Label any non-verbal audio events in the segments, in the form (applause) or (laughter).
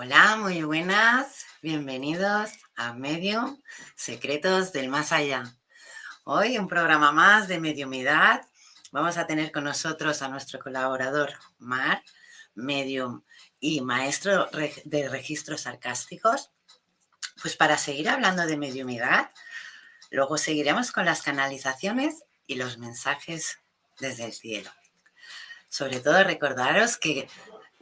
Hola, muy buenas. Bienvenidos a Medio Secretos del Más Allá. Hoy un programa más de mediumidad. Vamos a tener con nosotros a nuestro colaborador Mar, medium y maestro de registros sarcásticos. Pues para seguir hablando de mediumidad, luego seguiremos con las canalizaciones y los mensajes desde el cielo. Sobre todo recordaros que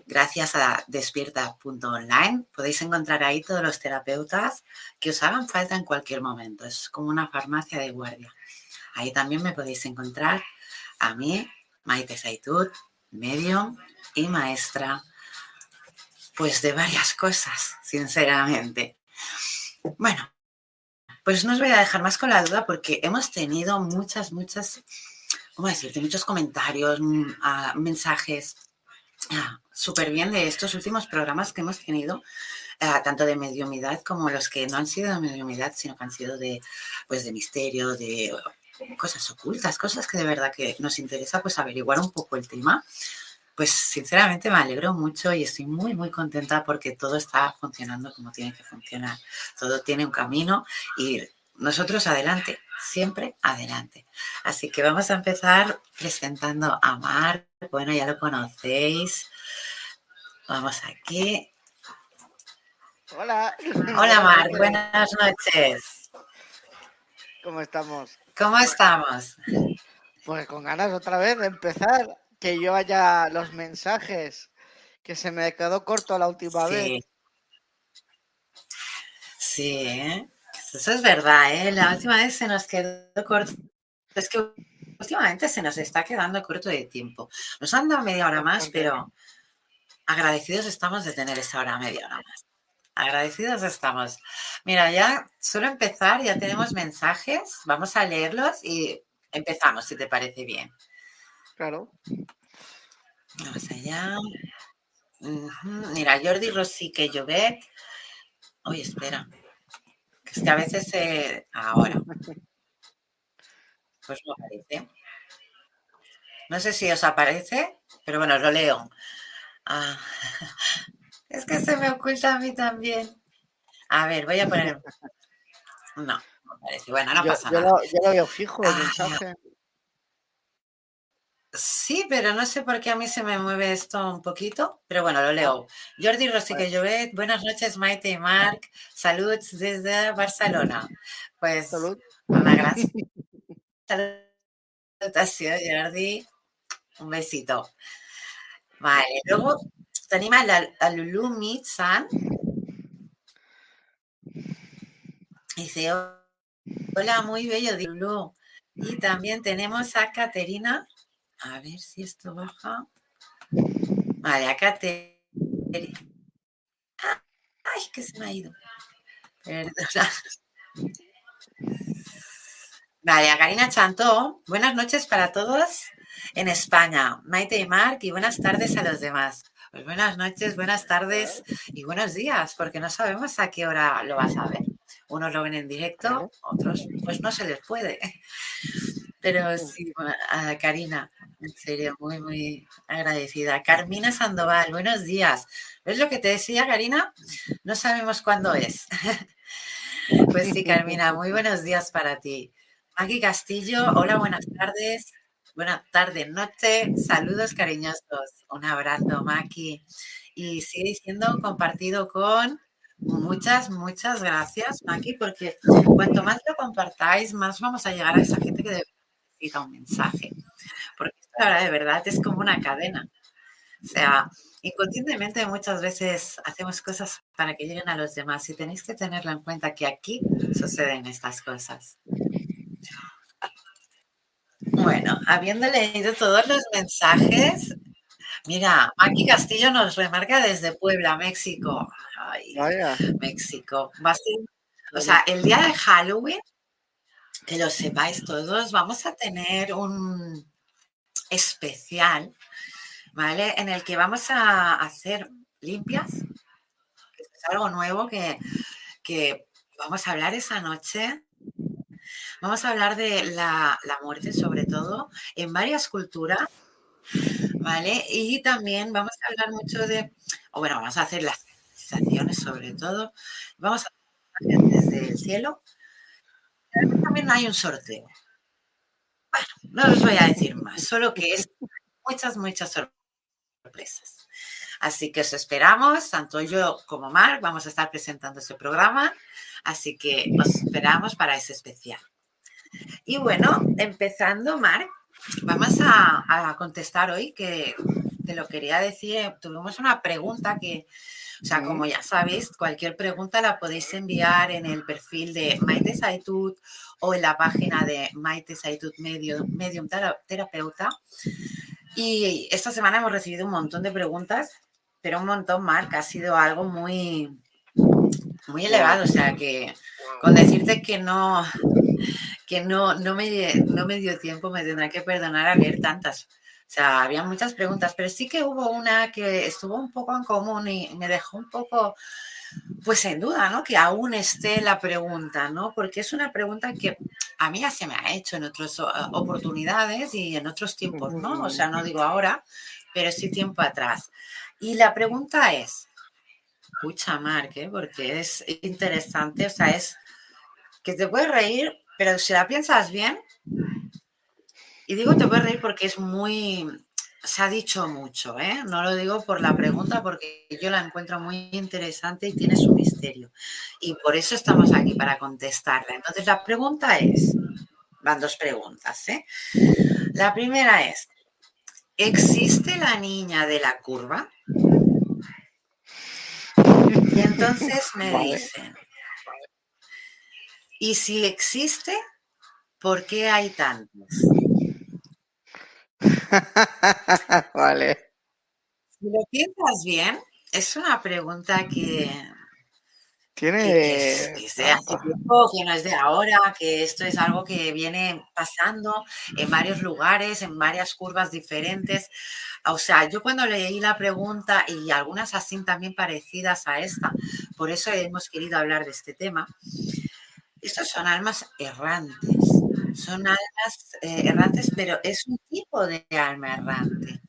gracias a despierta.online podéis encontrar ahí todos los terapeutas que os hagan falta en cualquier momento. Es como una farmacia de guardia. Ahí también me podéis encontrar a mí, Maite Saitud, medium y maestra, pues de varias cosas, sinceramente. Bueno, pues no os voy a dejar más con la duda porque hemos tenido muchas, muchas, ¿cómo decirte? Muchos comentarios, mm, ah, mensajes súper bien de estos últimos programas que hemos tenido, ah, tanto de mediumidad como los que no han sido de mediumidad, sino que han sido de, pues, de misterio, de cosas ocultas, cosas que de verdad que nos interesa pues averiguar un poco el tema. Pues sinceramente me alegro mucho y estoy muy, muy contenta porque todo está funcionando como tiene que funcionar. Todo tiene un camino y nosotros adelante, siempre adelante. Así que vamos a empezar presentando a Mar. Bueno, ya lo conocéis. Vamos aquí. Hola. Hola Mar, buenas noches. ¿Cómo estamos? ¿Cómo estamos? Pues con ganas otra vez de empezar, que yo haya los mensajes, que se me quedó corto la última vez. Sí, ¿eh? Eso es verdad, ¿eh? La última vez se nos quedó corto. Es que últimamente se nos está quedando corto de tiempo. Nos han dado media hora más, pero agradecidos estamos de tener esa hora media hora más. Agradecidos estamos. Mira, ya suelo empezar, ya tenemos mensajes, vamos a leerlos y empezamos, si te parece bien. Claro. Vamos allá. Mira, Jordi Rosique Llobet. Oye, espera. Es que a veces se... ahora. Pues no aparece. No sé si os aparece, pero bueno, lo leo. Ah, (laughs) es que se me oculta a mí también. A ver, voy a poner. (laughs) No, no aparece. Bueno, no pasa yo nada. Lo, yo lo veo fijo el mensaje. Sí, pero no sé por qué a mí se me mueve esto un poquito, pero bueno, lo leo. Jordi Rosique Llobet, buenas noches Maite y Marc, saludos desde Barcelona. Pues Salud. una gran (laughs) salutación Jordi, un besito. Vale, luego tenemos a, a Lulu Mitsan. Dice, hola, muy bello, Lulu. Y también tenemos a Caterina. A ver si esto baja. Vale, a Caterina. Ay, que se me ha ido. Perdona. Vale, a Karina Chantó. Buenas noches para todos en España. Maite y Marc, y buenas tardes a los demás. Pues buenas noches, buenas tardes y buenos días, porque no sabemos a qué hora lo vas a ver. Unos lo ven en directo, otros pues no se les puede. Pero (laughs) sí, a Karina, en serio, muy, muy agradecida. Carmina Sandoval, buenos días. ¿Ves lo que te decía, Karina? No sabemos cuándo es. (laughs) Pues sí, Carmina, muy (laughs) buenos días para ti. Maki Castillo, hola, buenas tardes. Buenas tardes, noche. Saludos cariñosos. Un abrazo, Maki. Y sigue diciendo compartido con muchas, muchas gracias, Maki, porque cuanto más lo compartáis, más vamos a llegar a esa gente que necesita un mensaje. Porque esto, verdad, de verdad, es como una cadena. O sea, inconscientemente muchas veces hacemos cosas para que lleguen a los demás y tenéis que tenerlo en cuenta que aquí suceden estas cosas. Bueno, habiendo leído todos los mensajes, mira, Maki Castillo nos remarca desde Puebla, México. Ay. México. Va a ser, o sea, el día de Halloween, que lo sepáis todos, vamos a tener un especial, ¿vale? En el que vamos a hacer limpias, es algo nuevo que, que vamos a hablar esa noche. Vamos a hablar de la, la, muerte, sobre todo, en varias culturas, ¿vale? Y también vamos a hablar mucho de, o bueno, vamos a hacer las civilizaciones sobre todo. Vamos a hacer desde el cielo. También hay un sorteo. Bueno, no os voy a decir más, solo que es muchas, muchas sorpresas. Así que os esperamos, tanto yo como Marc, vamos a estar presentando este programa, así que os esperamos para ese especial. Y bueno, empezando, Marc, vamos a, a, contestar hoy que te lo quería decir. Tuvimos una pregunta que, o sea, como ya sabéis, cualquier pregunta la podéis enviar en el perfil de Maite Saitud o en la página de Maite Saitud Medium, Medium Terapeuta. Y esta semana hemos recibido un montón de preguntas, pero un montón, Marc, ha sido algo muy, muy elevado. O sea, que con decirte que no, que no, no, me, no me dio tiempo, me tendrá que perdonar a leer tantas. O sea, había muchas preguntas, pero sí que hubo una que estuvo un poco en común y me dejó un poco, pues en duda, ¿no? Que aún esté la pregunta, ¿no? Porque es una pregunta que a mí ya se me ha hecho en otras oportunidades y en otros tiempos, ¿no? O sea, no digo ahora, pero sí tiempo atrás. Y la pregunta es, escucha, Marc, ¿eh? porque es interesante, o sea, es que te puedes reír, pero si la piensas bien, y digo te puedes reír porque es muy, se ha dicho mucho, ¿eh? No lo digo por la pregunta, porque yo la encuentro muy interesante y tiene su misterio. Y por eso estamos aquí, para contestarla. Entonces, la pregunta es, van dos preguntas, ¿eh? La primera es, ¿existe la niña de la curva? Y entonces me vale. dicen, ¿y si existe, por qué hay tantos? (laughs) vale. Si lo piensas bien, es una pregunta que tiene que es, que es de hace tiempo, que no es de ahora, que esto es algo que viene pasando en varios lugares, en varias curvas diferentes. O sea, yo cuando leí la pregunta y algunas así también parecidas a esta, por eso hemos querido hablar de este tema, estos son almas errantes, son almas eh, errantes, pero es un tipo de alma errante,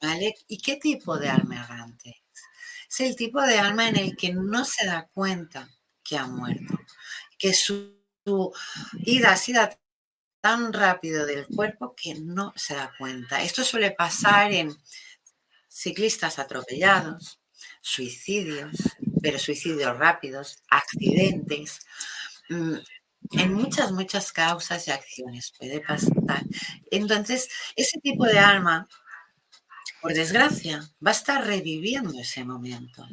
¿vale? ¿Y qué tipo de alma errante? Es el tipo de alma en el que no se da cuenta que ha muerto, que su, su ida ha sido tan rápido del cuerpo que no se da cuenta. Esto suele pasar en ciclistas atropellados, suicidios, pero suicidios rápidos, accidentes, en muchas, muchas causas y acciones puede pasar. Entonces, ese tipo de alma, por desgracia, va a estar reviviendo ese momento.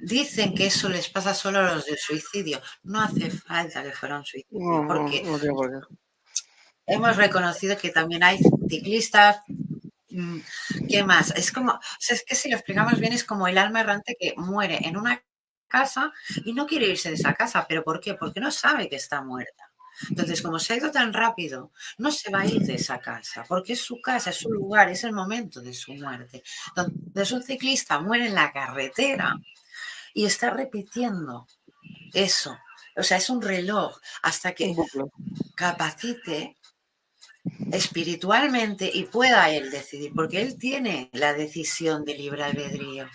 Dicen que eso les pasa solo a los del suicidio. No hace falta que fuera un suicidio, porque hemos reconocido que también hay ciclistas. Mm, ¿Qué más? Es como, es que si lo explicamos bien, es como el alma errante que muere en una casa y no quiere irse de esa casa. ¿Pero por qué? Porque no sabe que está muerta. Entonces, como se ha ido tan rápido, no se va a ir de esa casa, porque es su casa, es su lugar, es el momento de su muerte. Entonces, un ciclista muere en la carretera y está repitiendo eso. O sea, es un reloj hasta que capacite espiritualmente y pueda él decidir, porque él tiene la decisión de libre albedrío.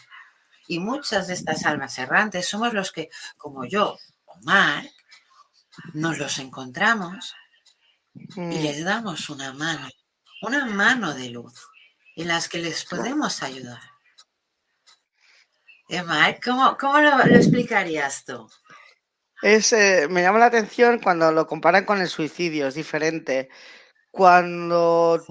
Y muchas de estas almas errantes somos los que, como yo, Omar, nos los encontramos y mm. les damos una mano, una mano de luz en las que les podemos ayudar. Emma, ¿cómo, cómo lo, explicarías tú? Es, eh, me llama la atención cuando lo comparan con el suicidio, es diferente. Cuando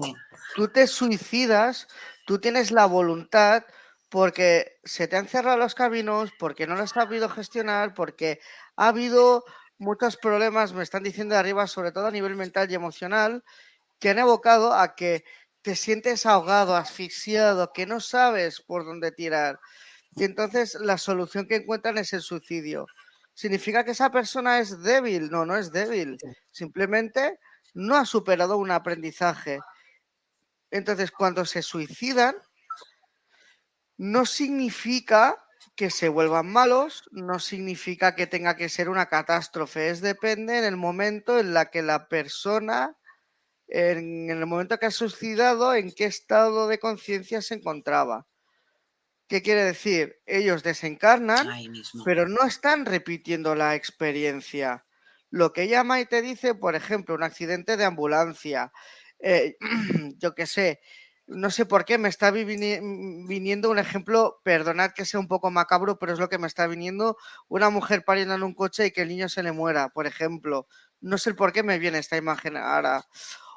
tú te suicidas, tú tienes la voluntad porque se te han cerrado los caminos, porque no lo has sabido gestionar, porque ha habido muchos problemas, me están diciendo de arriba, sobre todo a nivel mental y emocional, que han evocado a que te sientes ahogado, asfixiado, que no sabes por dónde tirar. Y entonces la solución que encuentran es el suicidio. ¿Significa que esa persona es débil? No, no es débil. Simplemente no ha superado un aprendizaje. Entonces, cuando se suicidan, no significa que se vuelvan malos, no significa que tenga que ser una catástrofe. Es depende en el momento en la que la persona, en el momento que ha suicidado, en qué estado de conciencia se encontraba. ¿Qué quiere decir? Ellos desencarnan, pero no están repitiendo la experiencia. Lo que ella te dice, por ejemplo, un accidente de ambulancia, eh, (clears throat) yo qué sé, no sé por qué me está viniendo un ejemplo, perdonad que sea un poco macabro, pero es lo que me está viniendo, una mujer pariendo en un coche y que el niño se le muera, por ejemplo. No sé por qué me viene esta imagen ahora.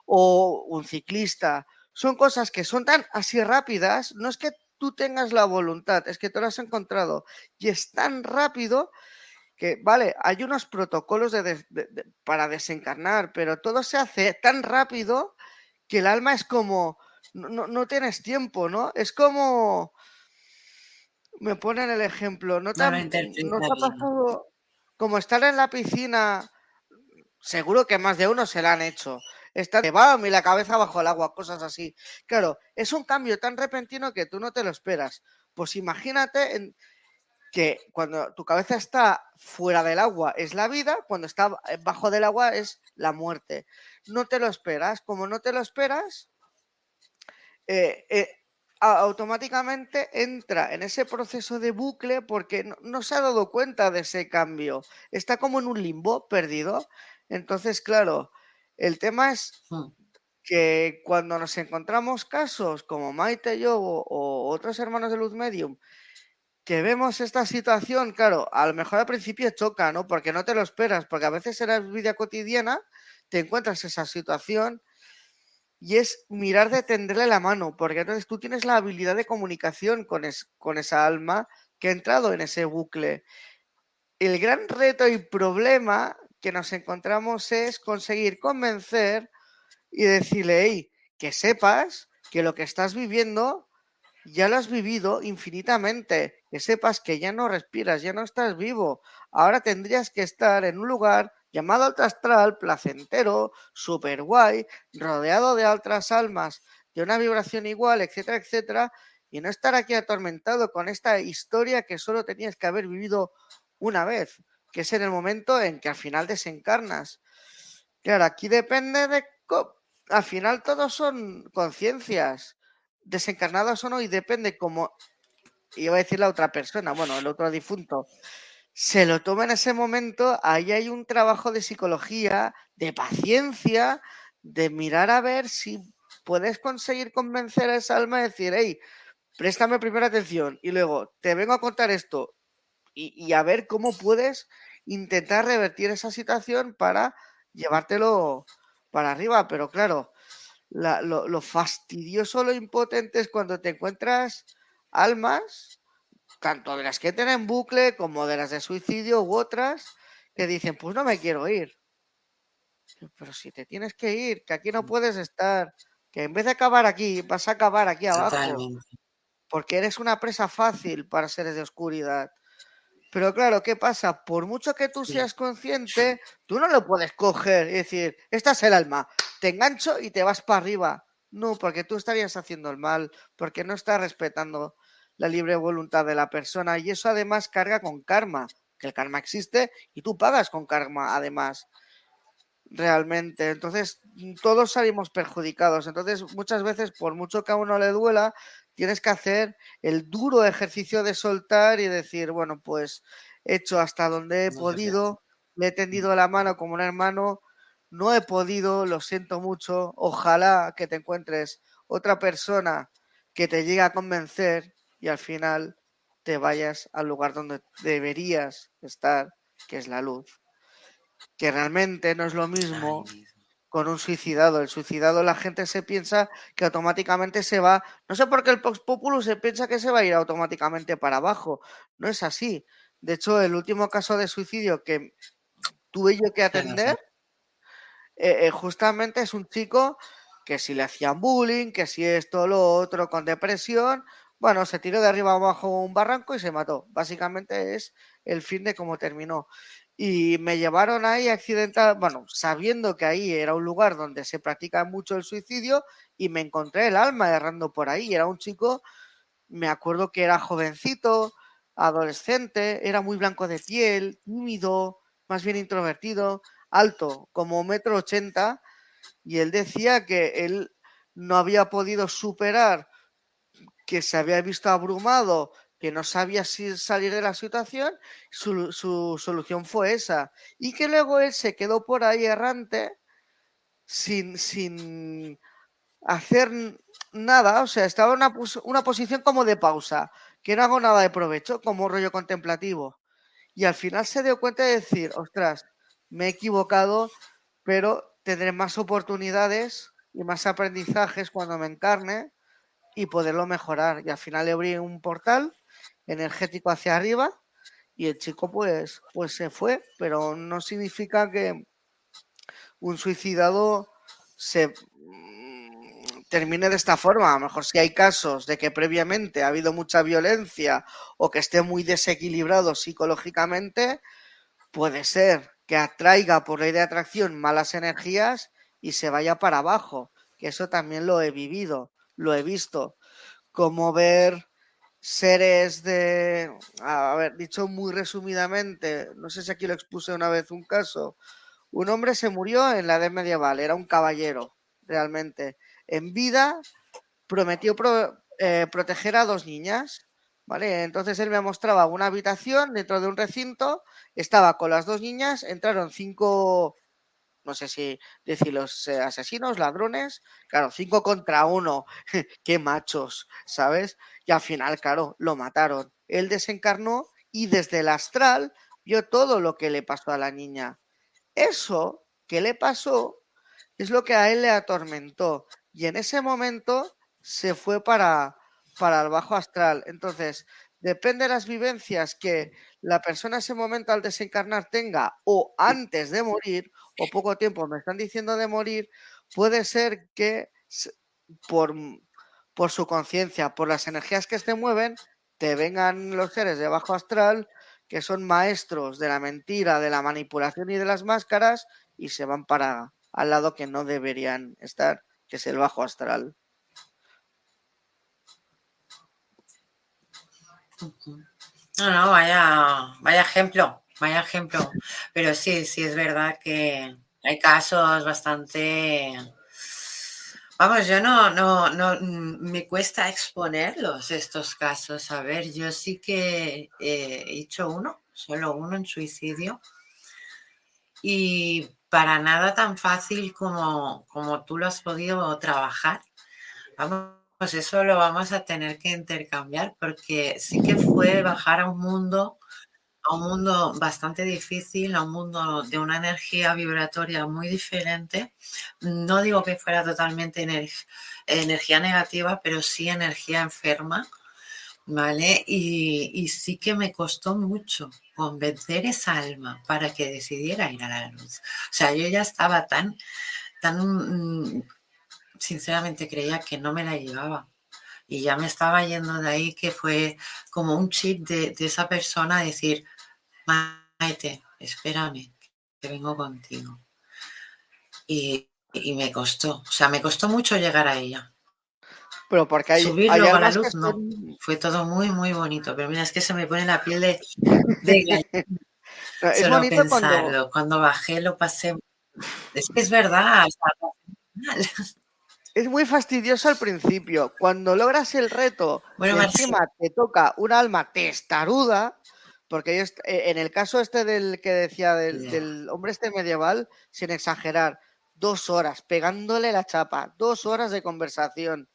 O un ciclista. Son cosas que son tan así rápidas, no es que tú tengas la voluntad, es que tú lo has encontrado y es tan rápido que, vale, hay unos protocolos para desencarnar, pero todo se hace tan rápido que el alma es como, no, tienes tiempo, ¿no? Es como, me ponen el ejemplo, ¿no te, ha, pasado como estar en la piscina? Seguro que más de uno se la han hecho de bam y la cabeza bajo el agua, cosas así. Claro, es un cambio tan repentino que tú no te lo esperas. Pues imagínate que cuando tu cabeza está fuera del agua es la vida, cuando está bajo del agua es la muerte. No te lo esperas. Como no te lo esperas, eh, eh, automáticamente entra en ese proceso de bucle porque no, no, se ha dado cuenta de ese cambio. Está como en un limbo perdido. Entonces, claro, el tema es hmm. que cuando nos encontramos casos como Maite y yo o, otros hermanos de Luz Medium, que vemos esta situación, claro, a lo mejor al principio choca, ¿no? Porque no te lo esperas, porque a veces en la vida cotidiana te encuentras esa situación y es mirar de tenderle la mano, porque entonces tú tienes la habilidad de comunicación con, con esa alma que ha entrado en ese bucle. El gran reto y problema que nos encontramos es conseguir convencer y decirle, hey, que sepas que lo que estás viviendo ya lo has vivido infinitamente, que sepas que ya no respiras, ya no estás vivo, ahora tendrías que estar en un lugar llamado alto astral, placentero, super guay, rodeado de otras almas de una vibración igual, etcétera, etcétera, y no estar aquí atormentado con esta historia que solo tenías que haber vivido una vez que es en el momento en que al final desencarnas. Claro, aquí depende de... Al final todos son conciencias, desencarnadas o no, y depende como... Iba a decir la otra persona, bueno, el otro difunto. Se lo toma en ese momento, ahí hay un trabajo de psicología, de paciencia, de mirar a ver si puedes conseguir convencer a esa alma de decir, hey, préstame primera atención y luego te vengo a contar esto y, a ver cómo puedes intentar revertir esa situación para llevártelo para arriba. Pero claro, lo, fastidioso, lo impotente es cuando te encuentras almas, tanto de las que tienen bucle como de las de suicidio u otras, que dicen, pues no me quiero ir. Pero si te tienes que ir, que aquí no puedes estar, que en vez de acabar aquí, vas a acabar aquí abajo porque eres una presa fácil para seres de oscuridad. Pero claro, ¿qué pasa? Por mucho que tú seas consciente, tú no lo puedes coger y decir, esta es el alma, te engancho y te vas para arriba. No, porque tú estarías haciendo el mal, porque no estás respetando la libre voluntad de la persona y eso además carga con karma, que el karma existe y tú pagas con karma además realmente. Entonces, todos salimos perjudicados. Entonces, muchas veces, por mucho que a uno le duela, tienes que hacer el duro ejercicio de soltar y decir, bueno, pues he hecho hasta donde he podido, le he tendido la mano como un hermano, no he podido, lo siento mucho, ojalá que te encuentres otra persona que te llegue a convencer y al final te vayas al lugar donde deberías estar, que es la luz. Que realmente no es lo mismo con un suicidado. El suicidado la gente se piensa que automáticamente se va, no sé por qué el Pox Populus se piensa que se va a ir automáticamente para abajo. No es así. De hecho, el último caso de suicidio que tuve yo que atender, eh, eh, justamente es un chico que si le hacían bullying, que si esto, lo otro, con depresión, bueno, se tiró de arriba abajo un barranco y se mató. Básicamente es el fin de cómo terminó y me llevaron ahí accidental, bueno, sabiendo que ahí era un lugar donde se practica mucho el suicidio y me encontré el alma errando por ahí. Era un chico, me acuerdo que era jovencito, adolescente, era muy blanco de piel, tímido, más bien introvertido, alto, como metro ochenta, y él decía que él no había podido superar que se había visto abrumado que no sabía si salir de la situación, su, solución fue esa. Y que luego él se quedó por ahí errante sin, sin hacer nada, o sea, estaba en una, una posición como de pausa, que no hago nada de provecho, como rollo contemplativo. Y al final se dio cuenta de decir, ostras, me he equivocado, pero tendré más oportunidades y más aprendizajes cuando me encarne y poderlo mejorar. Y al final le abrí un portal energético hacia arriba y el chico pues, pues se fue, pero no significa que un suicidado se mm, termine de esta forma. A lo mejor si hay casos de que previamente ha habido mucha violencia o que esté muy desequilibrado psicológicamente, puede ser que atraiga por ley de atracción malas energías y se vaya para abajo, que eso también lo he vivido, lo he visto, como ver seres de, a ver, dicho muy resumidamente, no sé si aquí lo expuse una vez un caso, un hombre se murió en la edad medieval, era un caballero, realmente. En vida prometió eh, proteger a dos niñas, ¿vale? Entonces él me mostraba una habitación dentro de un recinto, estaba con las dos niñas, entraron cinco, no sé si decir los eh, asesinos, ladrones, claro, cinco contra uno, (laughs) qué machos, ¿sabes? y al final, claro, lo mataron. Él desencarnó y desde el astral vio todo lo que le pasó a la niña. Eso que le pasó es lo que a él le atormentó y en ese momento se fue para, para el bajo astral. Entonces, depende de las vivencias que la persona en ese momento al desencarnar tenga o antes de morir o poco tiempo me están diciendo de morir, puede ser que por por su conciencia, por las energías que se mueven, te vengan los seres de bajo astral que son maestros de la mentira, de la manipulación y de las máscaras y se van para al lado que no deberían estar, que es el bajo astral. No, no, vaya, vaya ejemplo, vaya ejemplo. Pero sí, sí es verdad que hay casos bastante Vamos, yo no, no, no, mm, me cuesta exponerlos estos casos. A ver, yo sí que he hecho uno solo uno en suicidio. Y para nada tan fácil como, como tú lo has podido trabajar. Vamos, pues eso lo vamos a tener que intercambiar porque sí que fue bajar a un mundo, a un mundo bastante difícil, a un mundo de una energía vibratoria muy diferente. No digo que fuera totalmente energía negativa, pero sí energía enferma ¿vale? Y, sí que me costó mucho convencer esa alma para que decidiera ir a la luz. O sea, yo ya estaba tan, tan, mm, sinceramente creía que no me la llevaba. Y ya me estaba yendo de ahí que fue como un chip de, esa persona decir, Maite, espérame, que vengo contigo. Y, y me costó, o sea, me costó mucho llegar a ella. Pero porque hay, Subirlo a la luz, no. Fue todo muy, muy bonito. Pero mira, es que se me pone la piel de, (laughs) es Solo pensarlo. Cuando... bajé lo pasé. Es que es verdad. Es muy fastidioso al principio. Cuando logras el reto, bueno, encima te toca un alma testaruda, porque eh, en el caso este del que decía del, del, hombre este medieval, sin exagerar, dos horas pegándole la chapa, dos horas de conversación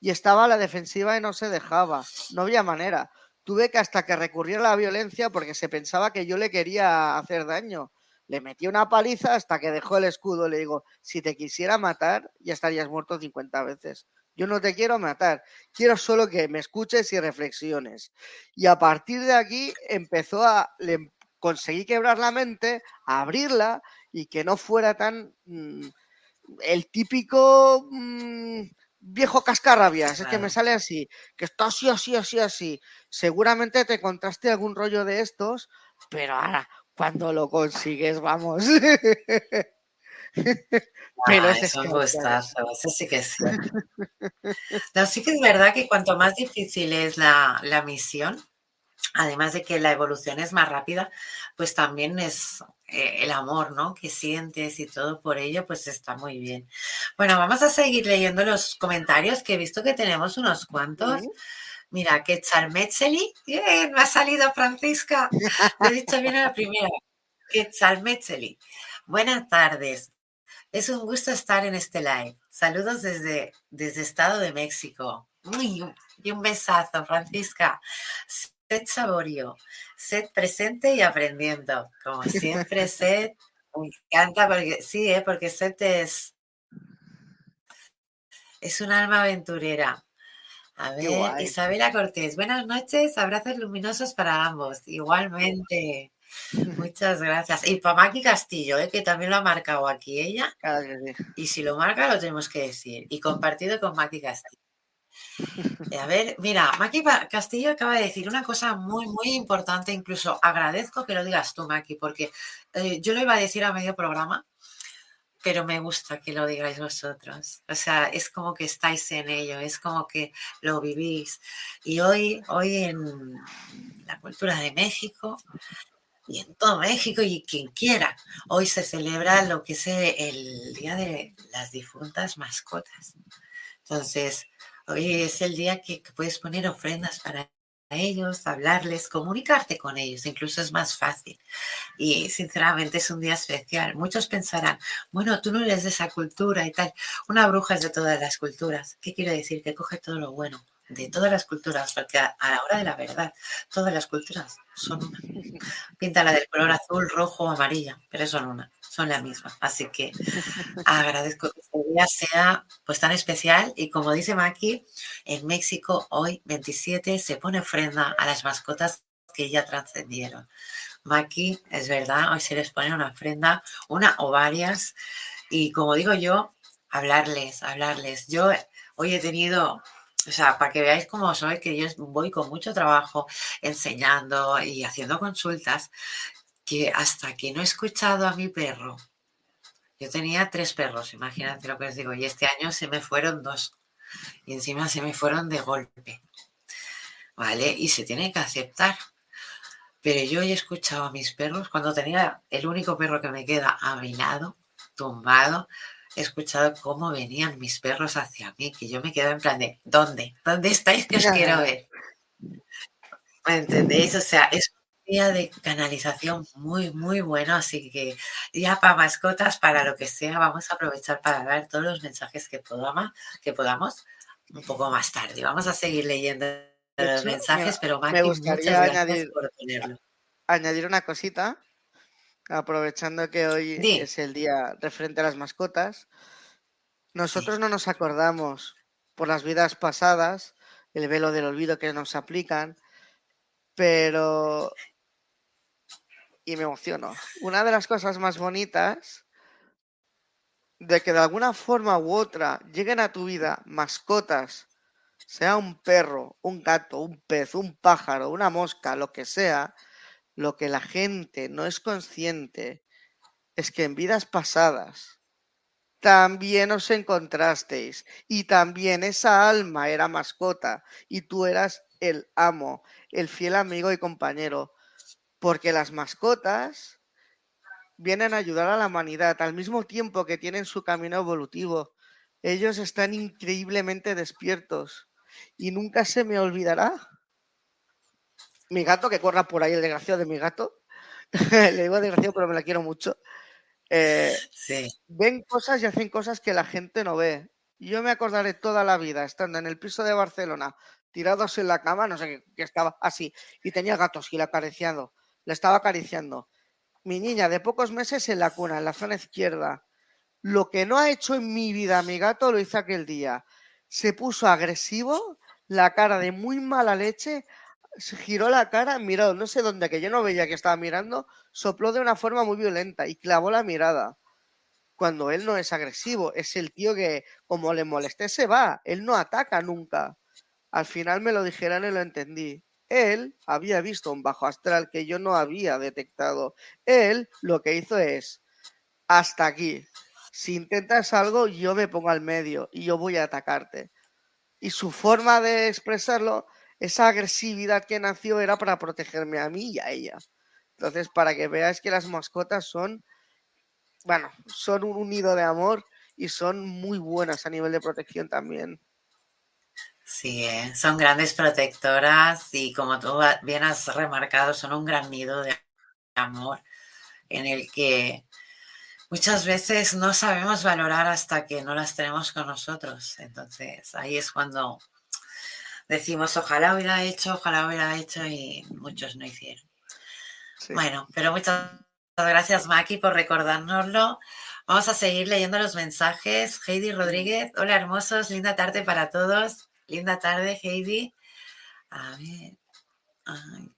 y estaba a la defensiva y no se dejaba. No había manera. Tuve que hasta que recurrir a la violencia porque se pensaba que yo le quería hacer daño. Le metí una paliza hasta que dejó el escudo. Le digo, si te quisiera matar, ya estarías muerto 50 veces. Yo no te quiero matar, quiero solo que me escuches y reflexiones. Y a partir de aquí empezó a... Le conseguí quebrar la mente, abrirla y que no fuera tan... Mm, el típico... Mm, viejo cascarrabias, es que me sale así, que está así, así, así, así. Seguramente te encontraste algún rollo de estos, pero ahora, cuando lo consigues, vamos. (laughs) pero ese eso es eso sí que es No, sí que es verdad que cuanto más difícil es la, la misión, además de que la evolución es más rápida, pues también es eh, el amor, ¿no? Que sientes y todo por ello, pues está muy bien. Bueno, vamos a seguir leyendo los comentarios, que he visto que tenemos unos cuantos. Mira, que Chalmetzeli, bien, me ha salido Francisca, lo he dicho bien a la primera. Que Chalmetzeli. Buenas tardes. Es un gusto estar en este live. Saludos desde, desde Estado de México. y un besazo, Francisca. Sed Saborio, sed presente y aprendiendo. Como siempre, (laughs) sed, me encanta porque sí, ¿eh? porque sed es, es un alma aventurera. A ver, Isabela Cortés, buenas noches, abrazos luminosos para ambos. Igualmente. (laughs) Muchas gracias. Y para Maki Castillo, ¿eh? que también lo ha marcado aquí ella. Y si lo marca, lo tenemos que decir. Y compartido con Maki Castillo. (laughs) Eh, a ver, mira, Maki Castillo acaba de decir una cosa muy, muy importante, incluso agradezco que lo digas tú, Maki, porque eh, yo lo iba a decir a medio programa, pero me gusta que lo digáis vosotros. O sea, es como que estáis en ello, es como que lo vivís. Y hoy, hoy en la cultura de México y en todo México y quien quiera, hoy se celebra lo que es el Día de las Difuntas Mascotas. Entonces, Hoy es el día que, puedes poner ofrendas para ellos, hablarles, comunicarte con ellos, incluso es más fácil. Y sinceramente es un día especial. Muchos pensarán, bueno, tú no eres de esa cultura y tal. Una bruja es de todas las culturas. ¿Qué quiere decir? Que coge todo lo bueno de todas las culturas, porque a, la hora de la verdad, todas las culturas son una. Pinta la del color azul, rojo amarilla, pero son una son la misma. Así que agradezco que este día sea pues tan especial y como dice Maki, en México hoy 27 se pone ofrenda a las mascotas que ya trascendieron. Maki, es verdad, hoy se les pone una ofrenda, una o varias y como digo yo, hablarles, hablarles. Yo hoy he tenido o sea, para que veáis cómo soy, que yo voy con mucho trabajo enseñando y haciendo consultas, que hasta que no he escuchado a mi perro, yo tenía tres perros, imagínate lo que os digo, y este año se me fueron dos, y encima se me fueron de golpe, ¿vale? Y se tiene que aceptar. Pero yo he escuchado a mis perros, cuando tenía el único perro que me queda a mi lado, tumbado, he escuchado cómo venían mis perros hacia mí, que yo me quedo en plan de, ¿dónde? ¿Dónde estáis que os quiero ver? ¿Me entendéis? O sea, es día de canalización muy, muy bueno, así que ya para mascotas, para lo que sea, vamos a aprovechar para ver todos los mensajes que podamos, que podamos un poco más tarde. Vamos a seguir leyendo los mensajes, pero me gustaría añadir, añadir una cosita, aprovechando que hoy es el día referente a las mascotas. Nosotros no nos acordamos por las vidas pasadas, el velo del olvido que nos aplican, pero... Y me emociono. Una de las cosas más bonitas de que de alguna forma u otra lleguen a tu vida mascotas, sea un perro, un gato, un pez, un pájaro, una mosca, lo que sea, lo que la gente no es consciente es que en vidas pasadas también os encontrasteis y también esa alma era mascota y tú eras el amo, el fiel amigo y compañero, porque las mascotas vienen a ayudar a la humanidad al mismo tiempo que tienen su camino evolutivo. Ellos están increíblemente despiertos y nunca se me olvidará. Mi gato, que corra por ahí, el desgraciado de mi gato, (laughs) le digo desgraciado, pero me la quiero mucho. Eh, ven cosas y hacen cosas que la gente no ve. Yo me acordaré toda la vida estando en el piso de Barcelona, tirados en la cama, no sé qué, estaba así, y tenía gatos y la acariciando, la estaba acariciando. Mi niña de pocos meses en la cuna, en la zona izquierda. Lo que no ha hecho en mi vida mi gato lo hizo aquel día. Se puso agresivo, la cara de muy mala leche, se giró la cara, miró no sé dónde, que yo no veía que estaba mirando, sopló de una forma muy violenta y clavó la mirada. Cuando él no es agresivo, es el tío que, como le molesté, se va. Él no ataca nunca. Al final me lo dijeron y lo entendí. Él había visto un bajo astral que yo no había detectado. Él lo que hizo es, hasta aquí. Si intentas algo, yo me pongo al medio y yo voy a atacarte. Y su forma de expresarlo esa agresividad que nació era para protegerme a mí y a ella. Entonces, para que veáis que las mascotas son, bueno, son un nido de amor y son muy buenas a nivel de protección también. Sí, ¿eh? son grandes protectoras y como tú bien has remarcado, son un gran nido de amor en el que muchas veces no sabemos valorar hasta que no las tenemos con nosotros. Entonces ahí es cuando decimos, ojalá hubiera hecho, ojalá hubiera hecho y muchos no hicieron. Bueno, pero muchas gracias Maki por recordárnoslo. Vamos a seguir leyendo los mensajes. Heidi Rodríguez, hola hermosos, linda tarde para todos. Linda tarde, Heidi. A ver,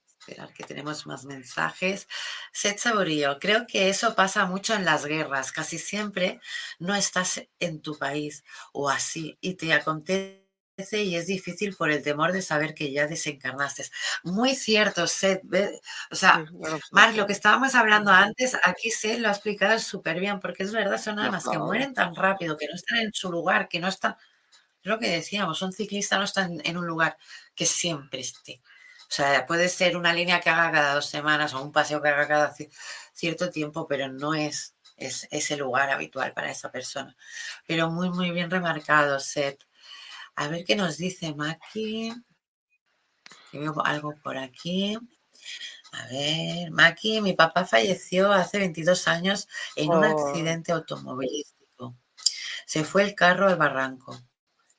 esperar que tenemos más mensajes. Seth Saborío, creo que eso pasa mucho en las guerras. Casi siempre no estás en tu país o así y te acontece y es difícil por el temor de saber que ya desencarnaste. Muy cierto, Seth. O sea, Mark, lo que estábamos hablando antes, aquí Seth lo ha explicado súper bien, porque es verdad, son más que mueren tan rápido, que no están en su lugar, que no están. Es lo que decíamos, un ciclista no está en un lugar que siempre esté. O sea, puede ser una línea que haga cada dos semanas o un paseo que haga cada cierto tiempo, pero no es, es ese lugar habitual para esa persona. Pero muy, muy bien remarcado, Seth. A ver qué nos dice Maki. veo algo por aquí. A ver, Maki, mi papá falleció hace 22 años en un oh. accidente automovilístico. Se fue el carro al barranco.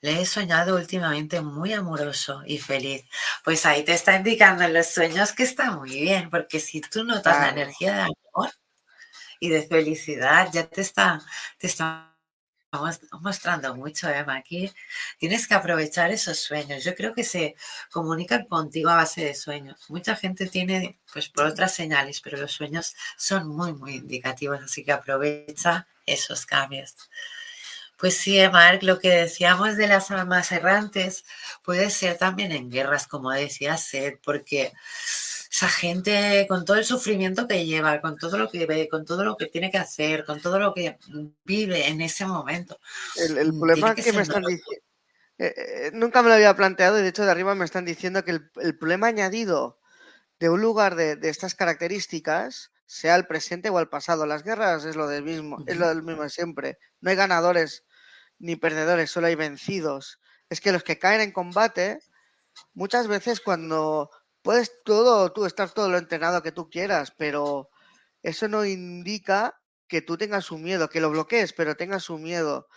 Le he soñado últimamente muy amoroso y feliz. Pues ahí te está indicando en los sueños que está muy bien, porque si tú notas la energía de amor y de felicidad, ya te está, te está mostrando mucho, Emma. Aquí tienes que aprovechar esos sueños. Yo creo que se comunican contigo a base de sueños. Mucha gente tiene, pues, por otras señales, pero los sueños son muy, muy indicativos, así que aprovecha esos cambios. Pues sí, Mark, lo que decíamos de las almas errantes puede ser también en guerras, como decía Seth, porque esa gente con todo el sufrimiento que lleva, con todo lo que ve, con todo lo que tiene que hacer, con todo lo que vive en ese momento. El, mm, problema que, me están diciendo, eh, eh, nunca me lo había planteado y de hecho de arriba me están diciendo que el, problema añadido de un lugar de, estas características, sea el presente o el pasado, las guerras es lo del mismo, es lo del mismo siempre. No hay ganadores ni perdedores, solo hay vencidos. Es que los que caen en combate, muchas veces cuando puedes todo, tú estar todo lo entrenado que tú quieras, pero eso no indica que tú tengas un miedo, que lo bloquees, pero tengas un miedo.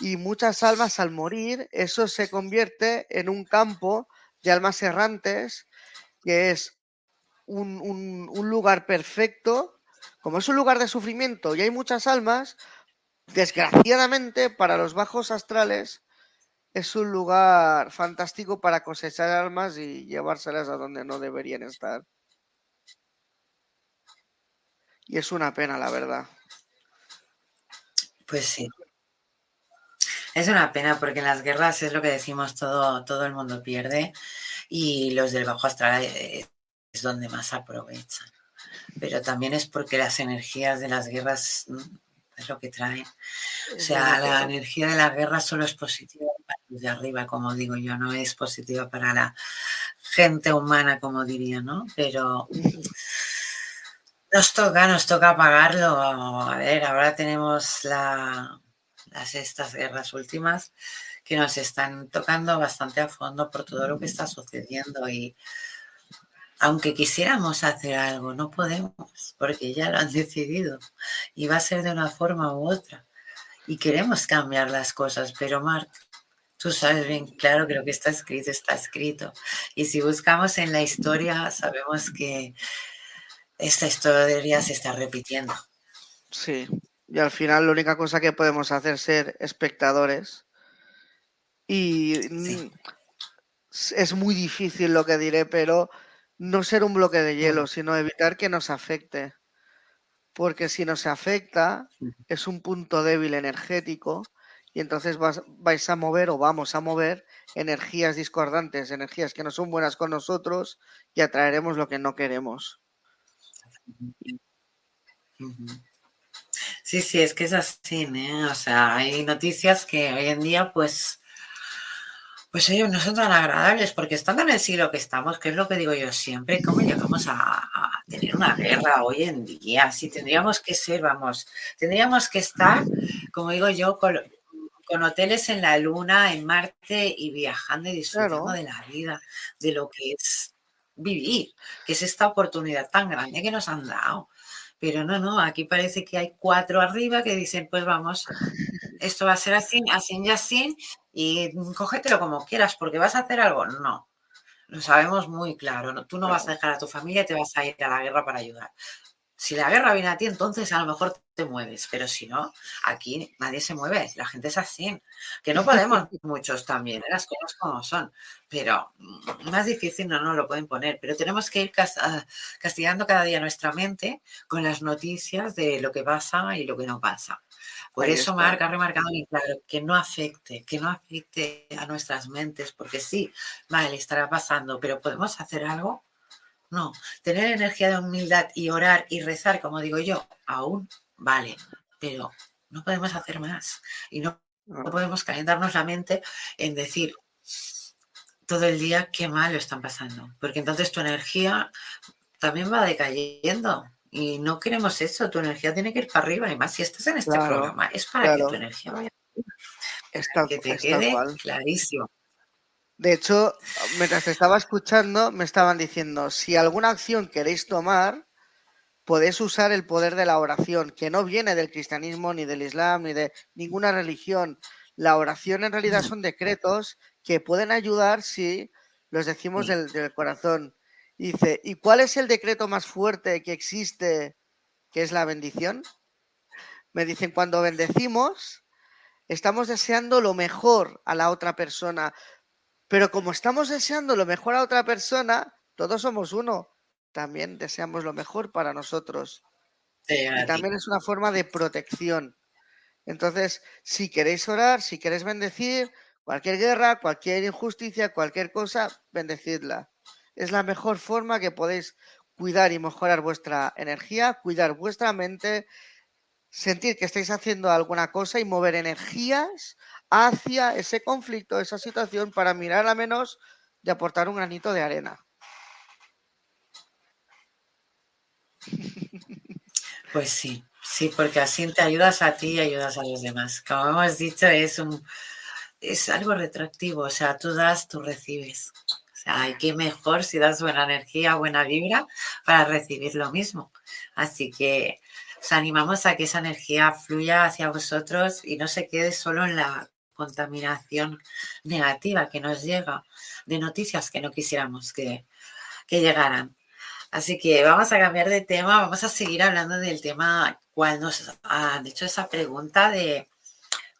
Y muchas almas al morir, eso se convierte en un campo de almas errantes, que es un, un lugar perfecto, como es un lugar de sufrimiento y hay muchas almas, desgraciadamente para los bajos astrales es un lugar fantástico para cosechar almas y llevárselas a donde no deberían estar. Y es una pena, la verdad. Pues sí. Es una pena porque en las guerras es lo que decimos, todo, todo el mundo pierde y los del bajo astral eh, es donde más aprovechan. Pero también es porque las energías de las guerras es lo que traen. O sea, la energía de la guerra solo es positiva para los de arriba, como digo yo, no es positiva para la gente humana, como diría, ¿no? Pero nos toca, nos toca pagarlo. A ver, ahora tenemos las estas guerras últimas que nos están tocando bastante a fondo por todo lo que está sucediendo y aunque quisiéramos hacer algo, no podemos, porque ya lo han decidido y va a ser de una forma u otra. Y queremos cambiar las cosas, pero Marc, tú sabes bien claro que lo que está escrito está escrito. Y si buscamos en la historia, sabemos que esta historia se está repitiendo. Sí, y al final la única cosa que podemos hacer es ser espectadores. Y es muy difícil lo que diré, pero no ser un bloque de hielo, sino evitar que nos afecte. Porque si nos afecta, es un punto débil energético y entonces vais a mover o vamos a mover energías discordantes, energías que no son buenas con nosotros y atraeremos lo que no queremos. Sí, sí, es que es así, ¿eh? O sea, hay noticias que hoy en día, pues, pues ellos no son tan agradables, porque estando en el siglo que estamos, que es lo que digo yo siempre, ¿cómo llegamos a, tener una guerra hoy en día? Si tendríamos que ser, vamos, tendríamos que estar, como digo yo, con, hoteles en la Luna, en Marte y viajando y disfrutando de la vida, de lo que es vivir, que es esta oportunidad tan grande que nos han dado. Pero no, no, aquí parece que hay cuatro arriba que dicen, pues vamos, esto va a ser así, así y así, y cógetelo como quieras, porque vas a hacer algo. No, lo sabemos muy claro. Tú no vas a dejar a tu familia, te vas a ir a la guerra para ayudar. Si la guerra viene a ti, entonces a lo mejor te mueves, pero si no, aquí nadie se mueve, la gente es así. Que no podemos (laughs) muchos también, ¿eh? las cosas como son, pero más difícil no nos lo pueden poner, pero tenemos que ir ah, castigando cada día nuestra mente con las noticias de lo que pasa y lo que no pasa. Por eso Marc ha remarcado bien claro que no afecte, que no afecte a nuestras mentes, porque sí, vale, estará pasando, pero podemos hacer algo no, tener energía de humildad y orar y rezar, como digo yo, aún vale, pero no podemos hacer más y no, podemos calentarnos la mente en decir todo el día qué mal lo están pasando, porque entonces tu energía también va decayendo y no queremos eso, tu energía tiene que ir para arriba y más si estás en este programa, es para que tu energía vaya que te quede clarísimo. De hecho, mientras te estaba escuchando, me estaban diciendo, si alguna acción queréis tomar, podéis usar el poder de la oración, que no viene del cristianismo, ni del islam, ni de ninguna religión. La oración en realidad son decretos que pueden ayudar si los decimos del, del corazón. Dice, ¿y cuál es el decreto más fuerte que existe, que es la bendición? Me dicen, cuando bendecimos, estamos deseando lo mejor a la otra persona, pero como estamos deseando lo mejor a otra persona, todos somos uno. También deseamos lo mejor para nosotros. y también es una forma de protección. Entonces, si queréis orar, si queréis bendecir, cualquier guerra, cualquier injusticia, cualquier cosa, bendecidla. Es la mejor forma que podéis cuidar y mejorar vuestra energía, cuidar vuestra mente, sentir que estáis haciendo alguna cosa y mover energías hacia ese conflicto, esa situación, para mirar a menos y aportar un granito de arena. Pues sí, sí, porque así te ayudas a ti y ayudas a los demás. Como hemos dicho, es un es algo retroactivo, o sea, tú das, tú recibes. Sea, qué mejor si das buena energía, buena vibra para recibir lo mismo. Así que os animamos a que esa energía fluya hacia vosotros y no se quede solo en la contaminación negativa que nos llega de noticias que no quisiéramos que, que llegaran. Así que vamos a cambiar de tema, vamos a seguir hablando del tema cual nos hecho esa pregunta de,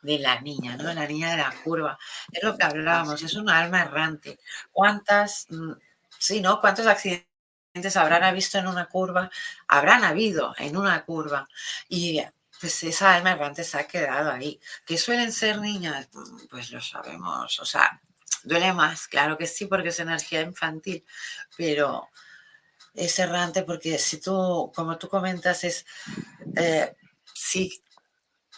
de la niña, ¿no? La niña de la curva. Es lo que hablábamos, es una alma errante. ¿Cuántas, mm, sí, ¿no? ¿Cuántos accidentes habrán visto en una curva? Habrán habido en una curva. Y pues esa alma errante se ha quedado ahí. ¿Que suelen ser niñas? Pues lo sabemos. O sea, duele más, claro que sí, porque es energía infantil, pero es errante porque si tú, como tú comentas, es eh, sí,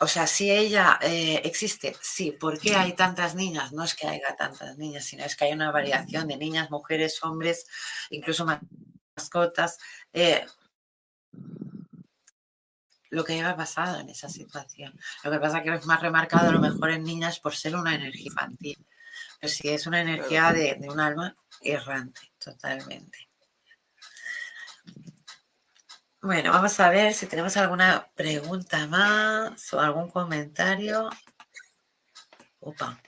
o sea, si ella eh, existe, sí, ¿por qué hay tantas niñas? No es que haya tantas niñas, sino es que hay una variación de niñas, mujeres, hombres, incluso mascotas. Eh, lo que haya pasado en esa situación. Lo que pasa es que es más remarcado a lo mejor en niñas por ser una energía infantil. Pero sí es una energía de un alma errante, totalmente. Bueno, vamos a ver si tenemos alguna pregunta más o algún comentario. Opa.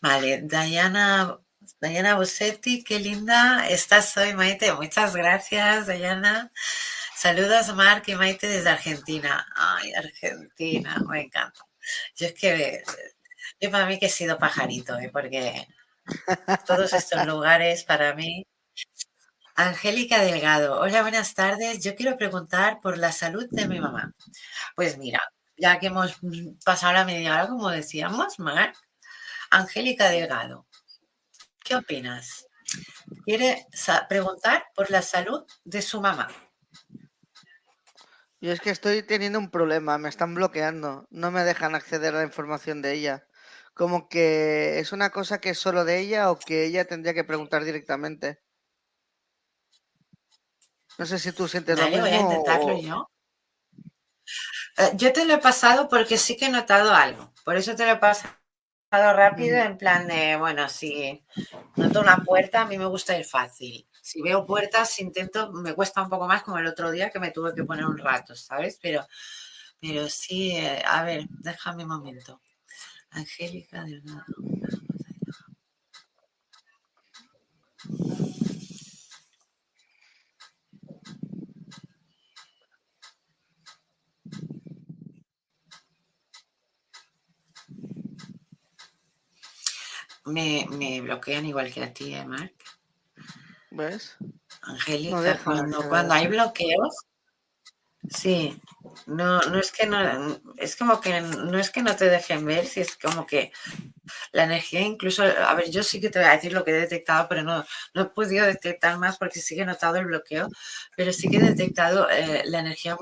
Vale, Dayana, Dayana Bossetti, qué linda estás hoy, Maite. Muchas gracias, Dayana. Saludos, Mark y Maite desde Argentina. Ay, Argentina, me encanta. Yo es que, yo para mí que he sido pajarito, porque todos estos lugares para mí Angélica Delgado, hola, buenas tardes. Yo quiero preguntar por la salud de mi mamá. Pues mira, ya que hemos pasado la media hora, como decíamos, Mar, Angélica Delgado, ¿qué opinas? Quiere preguntar por la salud de su mamá. Yo es que estoy teniendo un problema, me están bloqueando, no me dejan acceder a la información de ella. Como que es una cosa que es solo de ella o que ella tendría que preguntar directamente. No sé si tú sientes lo mismo. Voy a intentarlo yo. Eh, yo te lo he pasado porque sí que he notado algo. Por eso te lo he pasado rápido, en plan de, bueno, si noto una puerta, a mí me gusta ir fácil. Si veo puertas, intento, me cuesta un poco más como el otro día que me tuve que poner un rato, ¿sabes? Pero, pero sí, eh, a ver, déjame un momento. Angélica Delgado. Me, me bloquean igual que a ti, ¿eh, Mark? ¿Ves? Angélica, cuando, cuando hay bloqueos, sí, no, no es que no, es como que no es que no te dejen ver, si es como que la energía incluso, a ver, yo sí que te voy a decir lo que he detectado, pero no, no he podido detectar más porque sí que he notado el bloqueo, pero sí que he detectado eh, la energía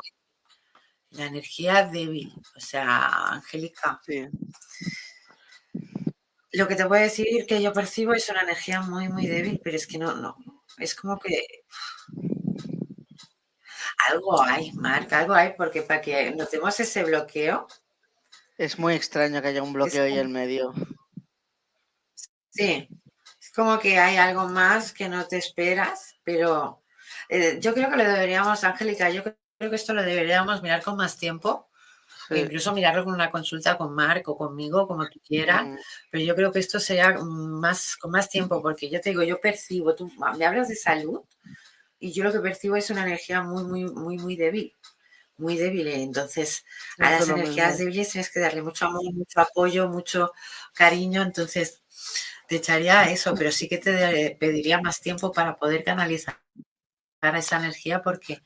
la energía débil, o sea, Angélica. Sí. Lo que te puedo decir que yo percibo es una energía muy, muy débil, pero es que no, no. Es como que algo hay, Marc, algo hay, porque para que notemos ese bloqueo. Es muy extraño que haya un bloqueo ahí en medio. Sí, es como que hay algo más que no te esperas, pero eh, yo creo que lo deberíamos, Angélica, yo creo que esto lo deberíamos mirar con más tiempo incluso mirarlo con una consulta con Marc o conmigo, como tú quieras, pero yo creo que esto sería más, con más tiempo, porque yo te digo, yo percibo, tú me hablas de salud y yo lo que percibo es una energía muy, muy, muy, muy débil, muy débil. Entonces, a las energías débiles tienes que darle mucho amor, mucho apoyo, mucho cariño, entonces te echaría eso, pero sí que te pediría más tiempo para poder canalizar esa energía porque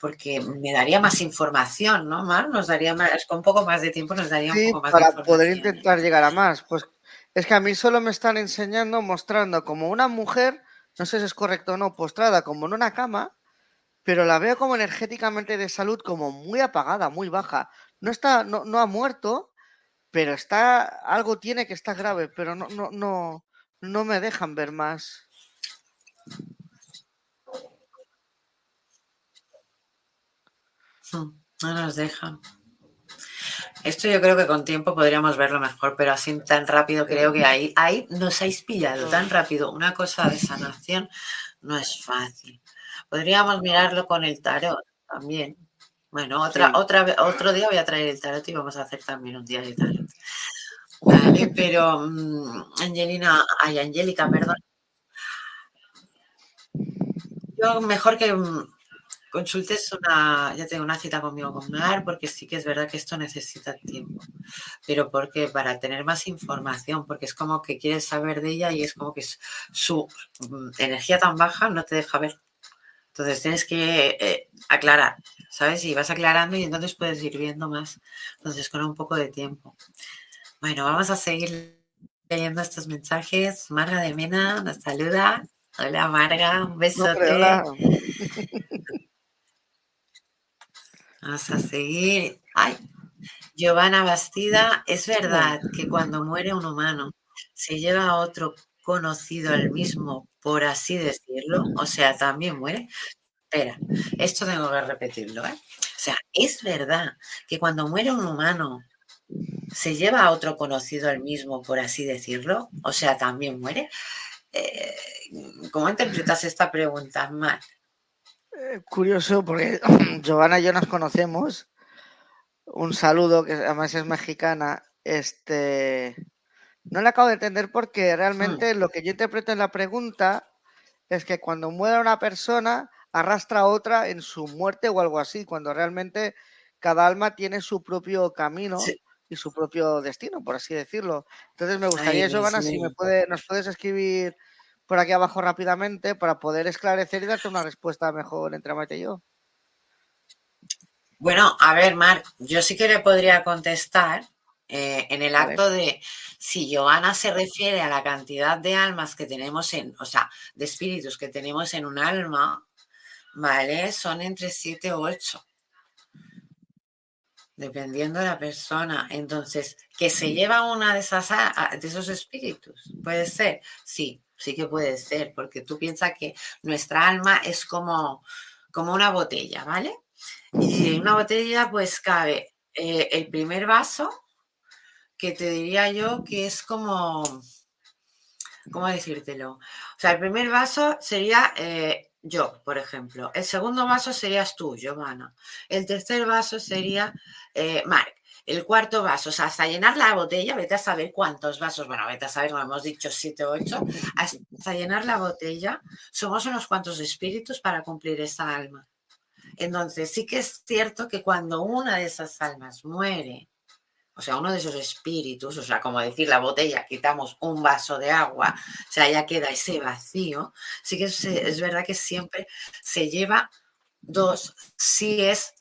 porque me daría más información, ¿no, Mar? Nos daría más, con un poco más de tiempo nos daría un poco más para de información. poder intentar llegar a más. Pues es que a mí solo me están enseñando, mostrando como una mujer, no sé si es correcto o no, postrada como en una cama, pero la veo como energéticamente de salud como muy apagada, muy baja. No está, no, no ha muerto, pero está, algo tiene que estar grave, pero no, no, no, no me dejan ver más. No nos dejan. Esto yo creo que con tiempo podríamos verlo mejor, pero así tan rápido creo que ahí, ahí nos habéis pillado tan rápido. Una cosa de sanación no es fácil. Podríamos mirarlo con el tarot también. Bueno, otra, otra, otro día voy a traer el tarot y vamos a hacer también un día de tarot. Vale, pero mm, Angelina, ay, Angélica, perdón. Yo mejor que mm, consultes una, ya tengo una cita conmigo con Mar, porque sí que es verdad que esto necesita tiempo. Pero porque para tener más información, porque es como que quieres saber de ella y es como que su mm, energía tan baja no te deja ver. Entonces tienes que eh, aclarar, ¿sabes? Y vas aclarando y entonces puedes ir viendo más. Entonces con un poco de tiempo. Bueno, vamos a seguir leyendo estos mensajes. Marga de Mena nos saluda. Hola Marga, un besote. (laughs) Vamos a seguir. Ay, Giovanna Bastida, es verdad que cuando muere un humano se lleva a otro conocido al mismo, por así decirlo, o sea, también muere. Espera, esto tengo que repetirlo, ¿eh? O sea, es verdad que cuando muere un humano se lleva a otro conocido al mismo, por así decirlo, o sea, también muere. Eh, ¿Cómo interpretas esta pregunta, Mark? Eh, curioso, porque (clears throat) Giovanna y yo nos conocemos. Un saludo, que además es mexicana. Este. No le acabo de entender porque realmente hmm. lo que yo interpreto en la pregunta es que cuando muere una persona arrastra a otra en su muerte o algo así, cuando realmente cada alma tiene su propio camino y su propio destino, por así decirlo. Entonces me gustaría, Giovanna, si me puede, nos puedes escribir por aquí abajo rápidamente para poder esclarecer y darte una respuesta mejor entre Maite y yo. Bueno, a ver, Mar, yo sí que le podría contestar eh, en el acto de si Joana se refiere a la cantidad de almas que tenemos en, o sea, de espíritus que tenemos en un alma, ¿vale? Son entre siete o ocho. Dependiendo de la persona. Entonces, que se lleva una de esas de esos espíritus. Puede ser, sí sí que puede ser, porque tú piensas que nuestra alma es como, como una botella, ¿vale? Y en una botella pues cabe eh, el primer vaso, que te diría yo que es como, ¿cómo decírtelo? O sea, el primer vaso sería eh, yo, por ejemplo. El segundo vaso serías tú, Giovanna. El tercer vaso sería eh, Mark. El cuarto vaso, o sea, hasta llenar la botella, vete a saber cuántos vasos, bueno, vete a saber, como hemos dicho, siete o ocho, hasta llenar la botella, somos unos cuantos espíritus para cumplir esa alma. Entonces, sí que es cierto que cuando una de esas almas muere, o sea, uno de esos espíritus, o sea, como decir la botella, quitamos un vaso de agua, o sea, ya queda ese vacío, sí que es, es verdad que siempre se lleva dos, si es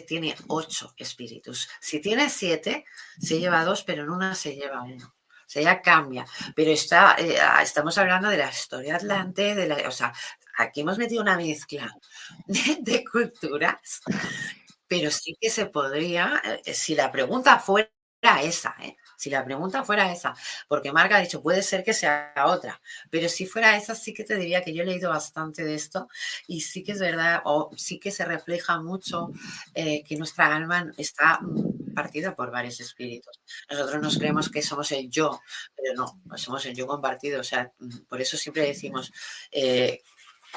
tiene ocho espíritus. Si tiene siete, se lleva dos, pero en una se lleva uno. O sea, ya cambia. Pero está, eh, ah, estamos hablando de la historia atlante, de la, o sea, aquí hemos metido una mezcla de, culturas, pero sí que se podría, eh, si la pregunta fuera esa, ¿eh? Si la pregunta fuera esa, porque Marga ha dicho, puede ser que sea otra, pero si fuera esa, sí que te diría que yo he leído bastante de esto y sí que es verdad, o sí que se refleja mucho eh, que nuestra alma está partida por varios espíritus. Nosotros nos creemos que somos el yo, pero no, somos el yo compartido. O sea, por eso siempre decimos eh,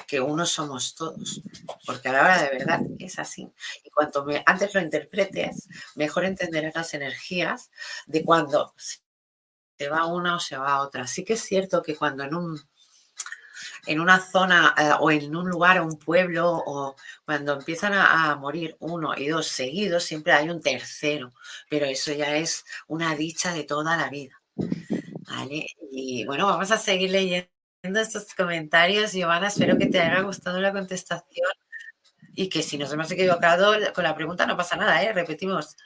que uno somos todos, porque a la hora de verdad es así. Y cuanto antes lo interpretes, mejor entenderás las energías de cuando se va una o se va otra. Sí que es cierto que cuando en un en una zona eh, o en un lugar o un pueblo o cuando empiezan a, morir uno y dos seguidos, siempre hay un tercero, pero eso ya es una dicha de toda la vida. ¿Vale? Y bueno, vamos a seguir leyendo estos comentarios, Giovanna. Espero que te haya gustado la contestación y que si nos hemos equivocado con la pregunta no pasa nada, ¿eh? Repetimos.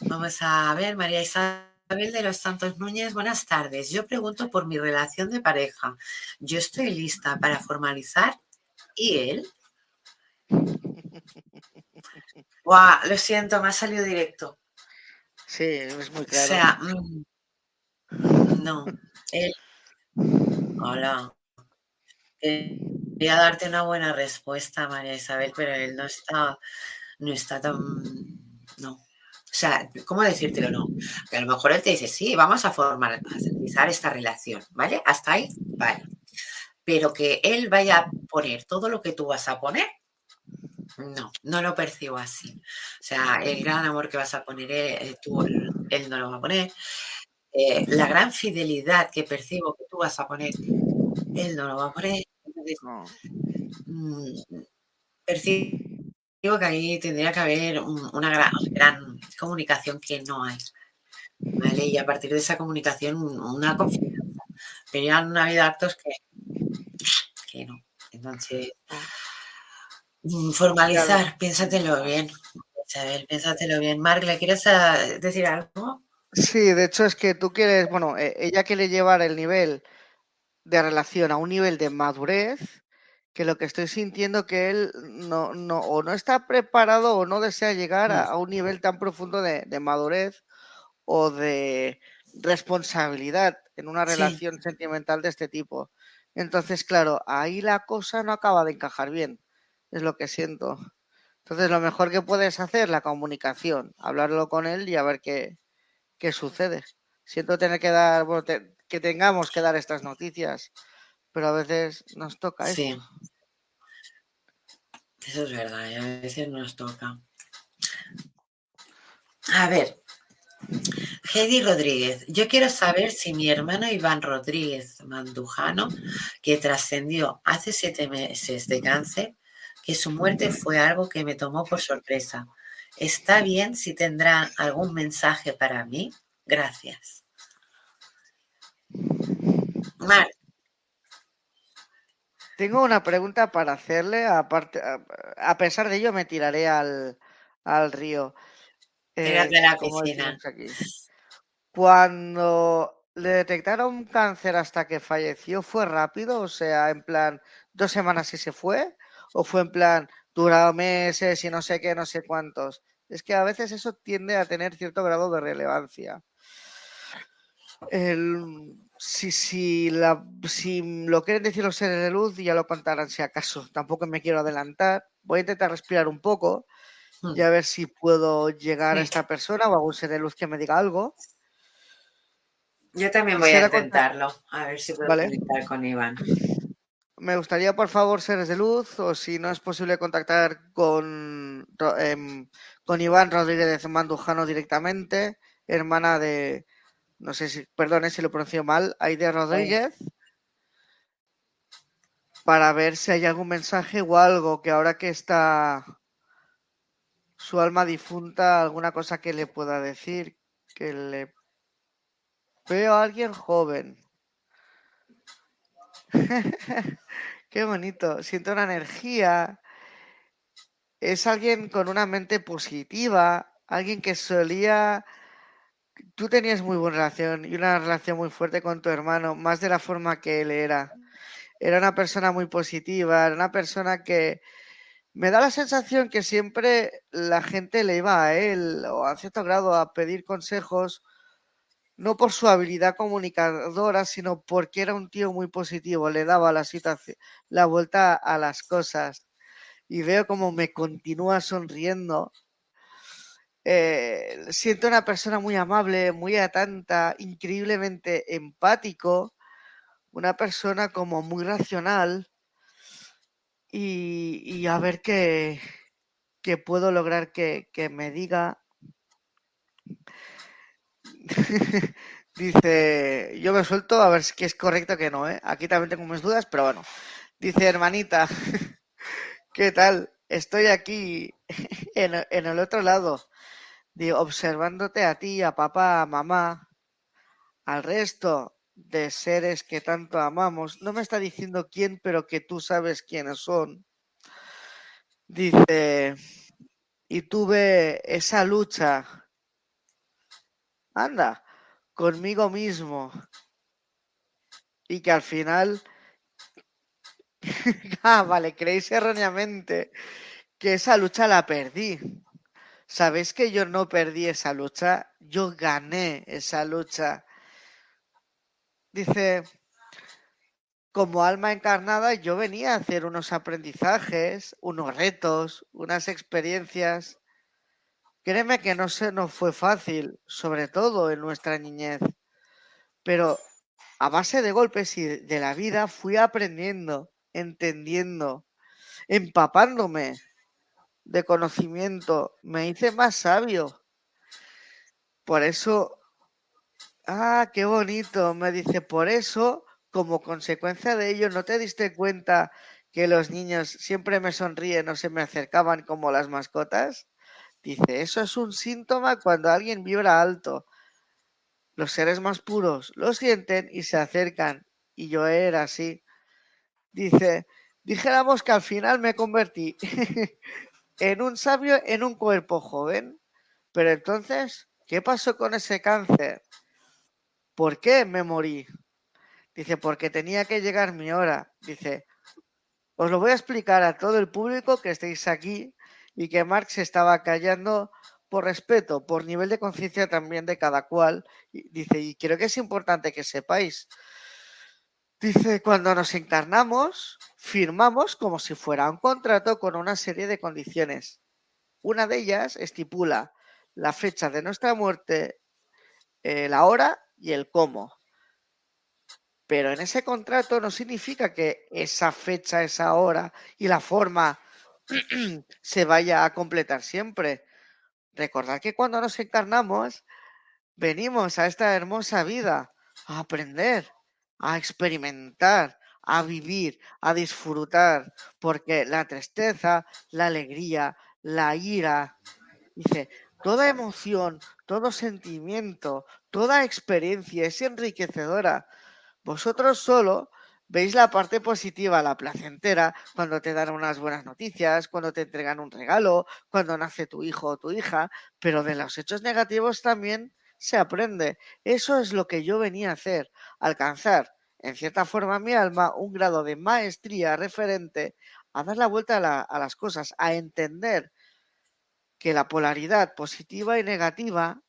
Vamos a ver, María Isabel de los Santos Núñez, buenas tardes. Yo pregunto por mi relación de pareja. Yo estoy lista para formalizar y él. (laughs) lo siento, me ha salido directo. Sí, es muy claro. O sea, mm, no, él Hola. Quería darte una buena respuesta, María Isabel, pero él no está, no está tan, no, O sea, ¿cómo decírtelo? No. Que a lo mejor él te dice, sí, vamos a formalizar esta relación, ¿vale? Hasta ahí, vale. Pero que él vaya a poner todo lo que tú vas a poner, no, no lo percibo así. O sea, el gran amor que vas a poner eh, tú, él no lo va a poner. Eh, la gran fidelidad que percibo que tú vas a poner, él no lo va a poner. Mm, percibo que ahí tendría que haber una gran, comunicación que no hay. ¿vale? Y a partir de esa comunicación, una confianza. Pero ya vida de actos que, que no. Entonces, mm, formalizar, piénsatelo bien. Isabel, piénsatelo bien. Marc, ¿le quieres ah, decir algo? Sí, de hecho es que tú quieres, bueno, e, ella quiere llevar el nivel de relación a un nivel de madurez que lo que estoy sintiendo que él no, no o no está preparado o no desea llegar a, un nivel tan profundo de, madurez o de responsabilidad en una relación sentimental de este tipo. Entonces, claro, ahí la cosa no acaba de encajar bien, es lo que siento. Entonces, lo mejor que puedes hacer, la comunicación, hablarlo con él y a ver qué, qué sucede. Siento tener que dar, bueno, que tengamos que dar estas noticias, pero a veces nos toca eso. Sí. Eso es verdad, a veces nos toca. A ver, Heidi Rodríguez, yo quiero saber si mi hermano Iván Rodríguez Mandujano, que trascendió hace siete meses de cáncer, que su muerte fue algo que me tomó por sorpresa. ¿Está bien si tendrá algún mensaje para mí? Gracias. Mar. Tengo una pregunta para hacerle, aparte, a pesar de ello me tiraré al, río. Eh, la piscina. Cuando le detectaron cáncer hasta que falleció, ¿fue rápido? O sea, en plan, dos semanas y se fue, o fue en plan, durado meses y no sé qué, no sé cuántos. Es que a veces eso tiende a tener cierto grado de relevancia. si, si, la, si lo quieren decir los seres de luz, ya lo contarán si acaso. Tampoco me quiero adelantar. Voy a intentar respirar un poco hmm. y a ver si puedo llegar a esta persona o a algún ser de luz que me diga algo. Yo también voy a intentarlo, a ver si puedo conectar con Iván. Me gustaría, por favor, seres de luz, o si no es posible contactar con, em, con Iván Rodríguez Mandujano directamente, hermana de, no sé si, perdone si lo pronuncio mal, Aide Rodríguez, para ver si hay algún mensaje o algo que ahora que está su alma difunta, alguna cosa que le pueda decir, que le veo a alguien joven. (laughs) Qué bonito. Siento una energía. Es alguien con una mente positiva, alguien que solía... Tú tenías muy buena relación y una relación muy fuerte con tu hermano, más de la forma que él era. Era una persona muy positiva, era una persona que me da la sensación que siempre la gente le iba a él o a cierto grado a pedir consejos no por su habilidad comunicadora, sino porque era un tío muy positivo, le daba la situación, la vuelta a las cosas. Y veo como me continúa sonriendo. Eh, siento una persona muy amable, muy atenta, increíblemente empático, una persona como muy racional. Y, a ver qué, puedo lograr que, que me diga (laughs) Dice, yo me suelto a ver si es correcto que no, ¿eh? Aquí también tengo mis dudas, pero bueno. Dice, hermanita, (laughs) ¿qué tal? Estoy aquí (laughs) en, el otro lado, digo, observándote a ti, a papá, a mamá, al resto de seres que tanto amamos. No me está diciendo quién, pero que tú sabes quiénes son. Dice, y tuve esa lucha anda, conmigo mismo. Y que al final, (laughs) ah, vale, creéis erróneamente que esa lucha la perdí. ¿Sabéis que yo no perdí esa lucha? Yo gané esa lucha. Dice, como alma encarnada, yo venía a hacer unos aprendizajes, unos retos, unas experiencias Créeme que no se nos fue fácil, sobre todo en nuestra niñez. Pero a base de golpes y de la vida fui aprendiendo, entendiendo, empapándome de conocimiento, me hice más sabio. Por eso, ah, qué bonito, me dice, por eso, como consecuencia de ello, ¿no te diste cuenta que los niños siempre me sonríen o se me acercaban como las mascotas? Dice, eso es un síntoma cuando alguien vibra alto. Los seres más puros lo sienten y se acercan. Y yo era así. Dice, dijéramos que al final me convertí (laughs) en un sabio en un cuerpo joven. Pero entonces, ¿qué pasó con ese cáncer? ¿Por qué me morí? Dice, porque tenía que llegar mi hora. Dice, os lo voy a explicar a todo el público que estéis aquí y que Marx estaba callando por respeto, por nivel de conciencia también de cada cual. dice, y creo que es importante que sepáis. Dice, cuando nos encarnamos, firmamos como si fuera un contrato con una serie de condiciones. Una de ellas estipula la fecha de nuestra muerte, eh, la hora y el cómo. Pero en ese contrato no significa que esa fecha, esa hora y la forma (clears throat) se vaya a completar siempre. Recordad que cuando nos encarnamos, venimos a esta hermosa vida a aprender, a experimentar, a vivir, a disfrutar, porque la tristeza, la alegría, la ira, dice, toda emoción, todo sentimiento, toda experiencia es enriquecedora. Vosotros solo Veis la parte positiva, la placentera, cuando te dan unas buenas noticias, cuando te entregan un regalo, cuando nace tu hijo o tu hija, pero de los hechos negativos también se aprende. Eso es lo que yo venía a hacer, alcanzar, en cierta forma, mi alma, un grado de maestría referente a dar la vuelta a, a las cosas, a entender que la polaridad positiva y negativa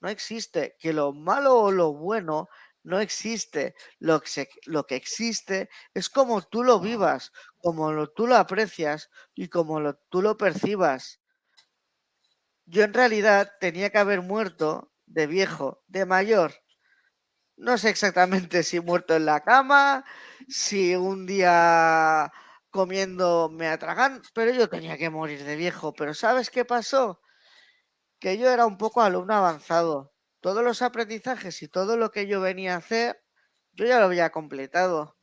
no existe, que lo malo o lo bueno no existe. Lo que, lo que existe es como tú lo vivas, como lo, tú lo aprecias y como lo, tú lo percibas. Yo en realidad tenía que haber muerto de viejo, de mayor. No sé exactamente si muerto en la cama, si un día comiendo me atragan, pero yo tenía que morir de viejo. Pero ¿sabes qué pasó? Que yo era un poco alumno avanzado todos los aprendizajes y todo lo que yo venía a hacer, yo ya lo había completado.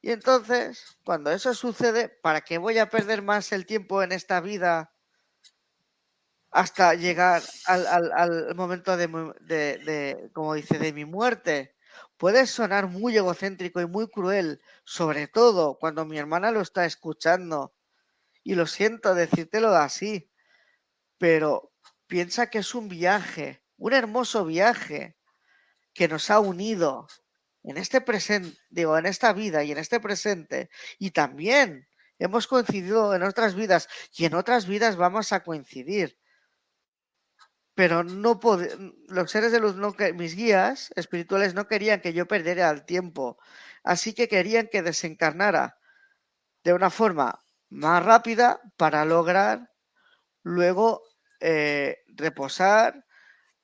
Y entonces, cuando eso sucede, ¿para qué voy a perder más el tiempo en esta vida hasta llegar al, momento de, de, como dice, de mi muerte? Puede sonar muy egocéntrico y muy cruel, sobre todo cuando mi hermana lo está escuchando. Y lo siento decírtelo así, pero piensa que es un viaje, un hermoso viaje que nos ha unido en este presente, digo, en esta vida y en este presente, y también hemos coincidido en otras vidas y en otras vidas vamos a coincidir. Pero no los seres de luz, no, mis guías espirituales no querían que yo perdiera el tiempo, así que querían que desencarnara de una forma más rápida para lograr luego eh, reposar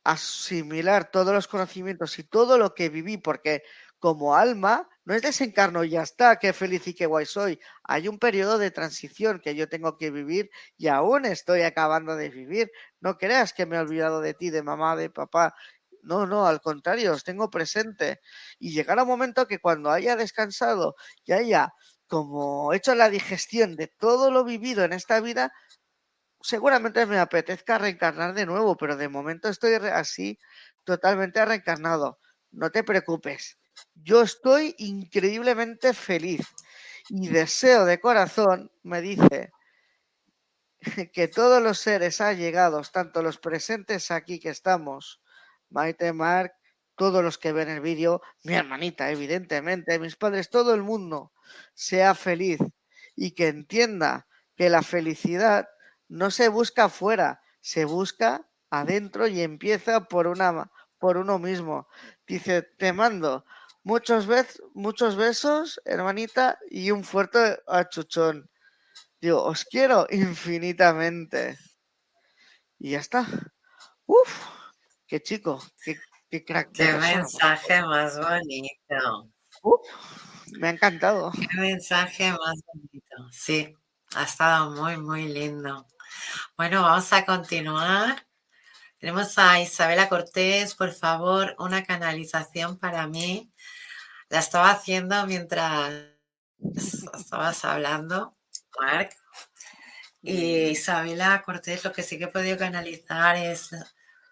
asimilar todos los conocimientos y todo lo que viví, porque como alma no es desencarno y ya está, qué feliz y qué guay soy. Hay un periodo de transición que yo tengo que vivir y aún estoy acabando de vivir. No creas que me he olvidado de ti, de mamá, de papá. No, no, al contrario, os tengo presente. Y llegará un momento que cuando haya descansado y haya como hecho la digestión de todo lo vivido en esta vida, seguramente me apetezca reencarnar de nuevo, pero de momento estoy así totalmente reencarnado. No te preocupes. Yo estoy increíblemente feliz y deseo de corazón, me dice, que todos los seres allegados, tanto los presentes aquí que estamos, Maite, Mark, todos los que ven el vídeo, mi hermanita, evidentemente, mis padres, todo el mundo, sea feliz y que entienda que la felicidad no se busca afuera, se busca adentro y empieza por, una, por uno mismo. Dice, te mando muchos, muchos besos, hermanita, y un fuerte achuchón. Digo, os quiero infinitamente. Y ya está. Uf, qué chico, qué, qué crack. Qué mensaje más bonito. Uf, me ha encantado. Qué mensaje más bonito. Sí, ha estado muy, muy lindo. Bueno, vamos a continuar. Tenemos a Isabela Cortés, por favor, una canalización para mí. La estaba haciendo mientras estabas hablando, Mark. Y Isabela Cortés, lo que sí que he podido canalizar es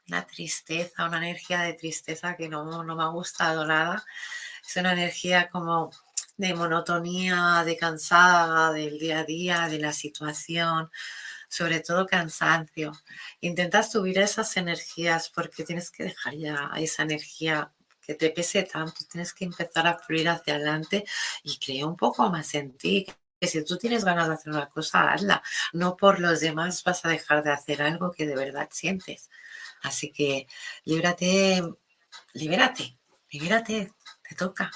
una tristeza, una energía de tristeza que no, no me ha gustado nada. Es una energía como de monotonía, de cansada del día a día, de la situación, sobre todo cansancio. Intenta subir esas energías porque tienes que dejar ya esa energía te pese tanto, tienes que empezar a fluir hacia adelante y creer un poco más en ti. Que si tú tienes ganas de hacer una cosa, hazla. No por los demás vas a dejar de hacer algo que de verdad sientes. Así que líbrate, libérate, libérate, te toca.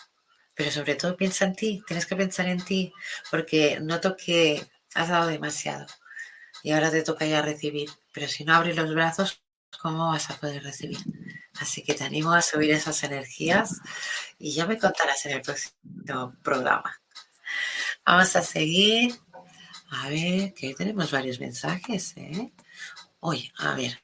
Pero sobre todo piensa en ti, tienes que pensar en ti, porque noto que has dado demasiado y ahora te toca ya recibir. Pero si no abres los brazos, ¿cómo vas a poder recibir? Así que te animo a subir esas energías y ya me contarás en el próximo programa. Vamos a seguir. A ver, que tenemos varios mensajes, ¿eh? Oye, a ver,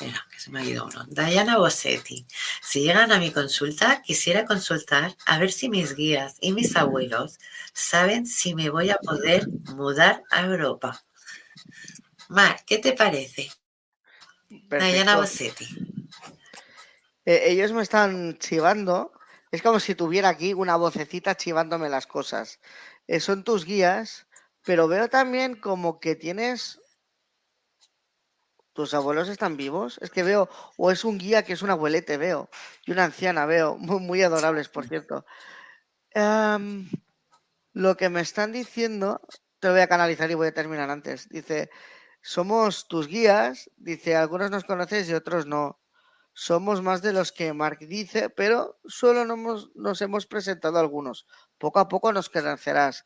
espera, que se me ha ido uno. Diana Bossetti. Si llegan a mi consulta, quisiera consultar a ver si mis guías y mis abuelos saben si me voy a poder mudar a Europa. Mar, ¿qué te parece? Diana Bossetti. Eh, ellos me están chivando. Es como si tuviera aquí una vocecita chivándome las cosas. Eh, son tus guías, pero veo también como que tienes. ¿Tus abuelos están vivos? Es que veo, o es un guía que es un abuelete, veo, y una anciana, veo, (laughs) muy, adorables, por cierto. Em, lo que me están diciendo, te lo voy a canalizar y voy a terminar antes. Dice, somos tus guías, dice, algunos nos conoces y otros no somos más de los que Mark dice, pero solo nos, hemos presentado algunos. Poco a poco nos conocerás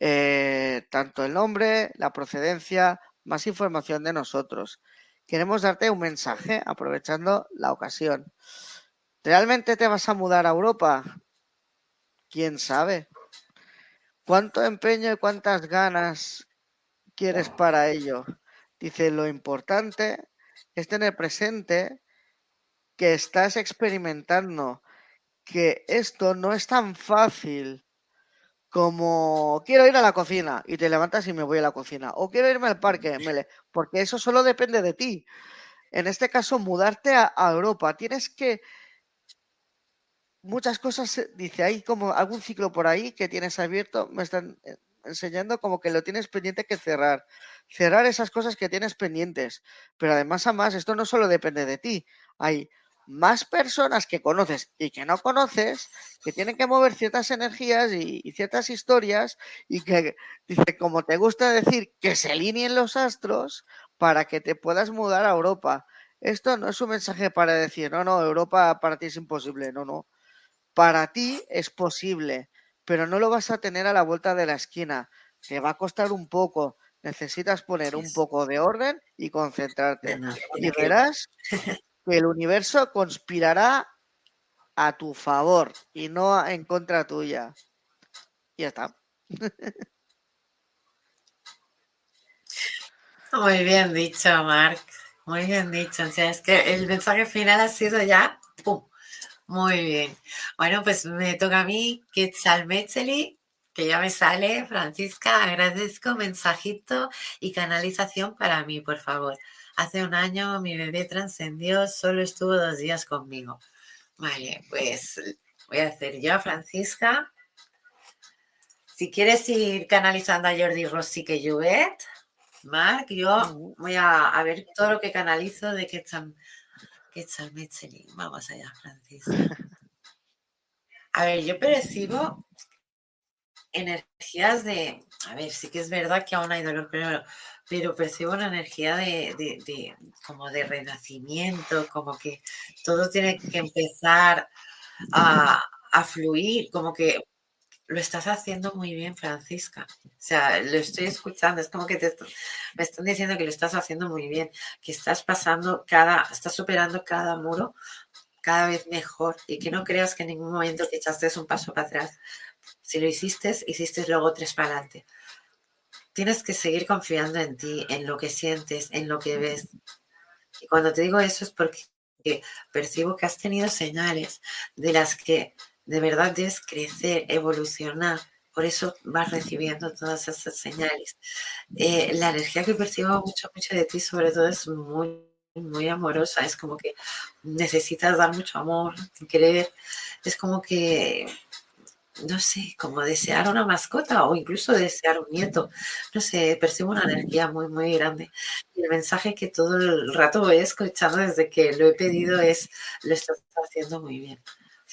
eh, tanto el nombre, la procedencia, más información de nosotros. Queremos darte un mensaje aprovechando la ocasión. ¿Realmente te vas a mudar a Europa? ¿Quién sabe? ¿Cuánto empeño y cuántas ganas quieres para ello? Dice, lo importante es tener presente que estás experimentando, que esto no es tan fácil como quiero ir a la cocina y te levantas y me voy a la cocina, o quiero irme al parque, porque eso solo depende de ti. En este caso, mudarte a, Europa, tienes que muchas cosas, dice, hay como algún ciclo por ahí que tienes abierto, me están eh, enseñando como que lo tienes pendiente que cerrar. Cerrar esas cosas que tienes pendientes. Pero además a esto no solo depende de ti. Hay más personas que conoces y que no conoces que tienen que mover ciertas energías y, ciertas historias y que, dice, como te gusta decir, que se alineen los astros para que te puedas mudar a Europa. Esto no es un mensaje para decir, no, no, Europa para ti es imposible, no, no. Para ti es posible, pero no lo vas a tener a la vuelta de la esquina. Te va a costar un poco. Necesitas poner un poco de orden y concentrarte. Y verás (laughs) que el universo conspirará a tu favor y no en contra tuya. Ya está. Muy bien dicho, Marc. Muy bien dicho. es que el mensaje final ha sido ya ¡pum! Muy bien. Bueno, pues me toca a mí, Quetzalmetzeli, que ya me sale. Francisca, agradezco mensajito y canalización para mí, por favor. Hace un año mi bebé trascendió, solo estuvo dos días conmigo. Vale, pues voy a hacer yo, Francisca. Si quieres ir canalizando a Jordi Rossi que Juvet, Marc, yo voy a, ver todo lo que canalizo de Quetzal, Quetzalmetzeli. Vamos allá, Francisca. A ver, yo percibo energías de, a ver, sí que es verdad que aún hay dolor, pero pero percibo una energía de, como de renacimiento, como que todo tiene que empezar a, fluir, como que lo estás haciendo muy bien, Francisca. O sea, lo estoy escuchando, es como que me están diciendo que lo estás haciendo muy bien, que estás pasando cada, estás superando cada muro cada vez mejor y que no creas que en ningún momento que echaste un paso para atrás. Si lo hiciste, hiciste luego tres para adelante. Tienes que seguir confiando en ti, en lo que sientes, en lo que ves. Y cuando te digo eso es porque percibo que has tenido señales de las que de verdad debes crecer, evolucionar. Por eso vas recibiendo todas esas señales. Eh, la energía que percibo mucho, mucho de ti, sobre todo, es muy, muy amorosa. Es como que necesitas dar mucho amor, querer. Es como que, no sé, como desear una mascota o incluso desear un nieto. No sé, percibo una energía muy, muy grande. Y el mensaje que todo el rato voy escuchando desde que lo he pedido es, lo estás haciendo muy bien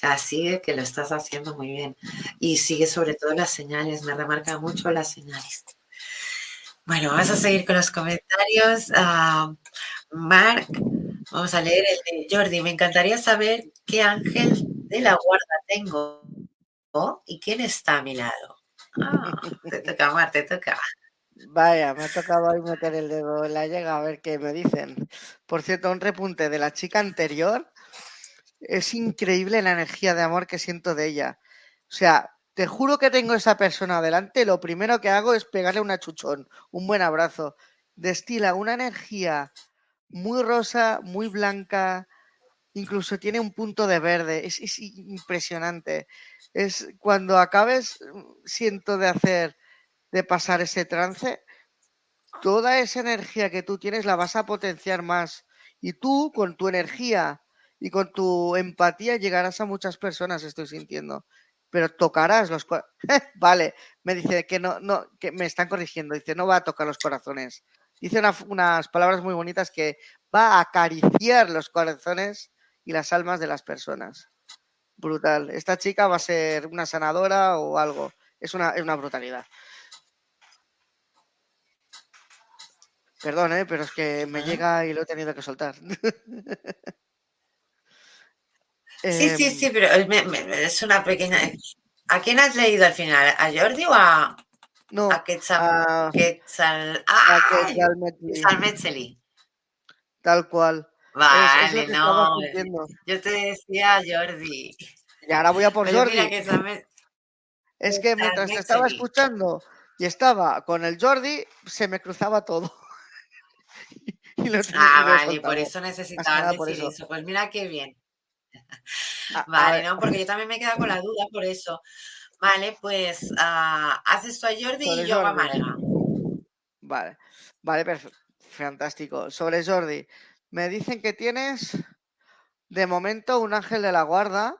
sea, sigue que lo estás haciendo muy bien. Y sigue sobre todo las señales, me remarca mucho las señales. Bueno, vamos a seguir con los comentarios. Uh, Mark, vamos a leer el de Jordi. Me encantaría saber qué ángel de la guarda tengo y quién está a mi lado. Ah, te toca, Mar, te toca. Vaya, me ha tocado hoy meter el dedo en la llega a ver qué me dicen. Por cierto, un repunte de la chica anterior es increíble la energía de amor que siento de ella. O sea, te juro que tengo esa persona adelante, lo primero que hago es pegarle un achuchón, un buen abrazo. Destila una energía muy rosa, muy blanca, incluso tiene un punto de verde, es, es impresionante. Es cuando acabes, siento de hacer, de pasar ese trance, toda esa energía que tú tienes la vas a potenciar más. Y tú, con tu energía y con tu empatía llegarás a muchas personas, estoy sintiendo. Pero tocarás los (laughs) Vale, me dice que no, no, que me están corrigiendo. Dice, no va a tocar los corazones. Dice unas palabras muy bonitas que va a acariciar los corazones y las almas de las personas. Brutal. Esta chica va a ser una sanadora o algo. Es una, es una brutalidad. Perdón, ¿eh? pero es que me llega y lo he tenido que soltar. Sí, (laughs) sí, sí, em, pero es una pequeña. ¿A quién has leído al final? ¿A Jordi o a.? No. A Quetzal. Quetzal, ah, Tal cual. Vale, no. Yo te decía Jordi. Y ahora voy a por Jordi. Es que mientras te estaba escuchando y estaba con el Jordi, se me cruzaba todo. (laughs) ah, vale, por eso necesitaba decir eso. Pues mira qué bien. (laughs) vale, ¿no? Porque yo también me he quedado con la duda por eso. Vale, pues ah, haces tú a Jordi y yo a Marga. Vale, vale, perfecto. Fantástico. Sobre Jordi, me dicen que tienes de momento un ángel de la guarda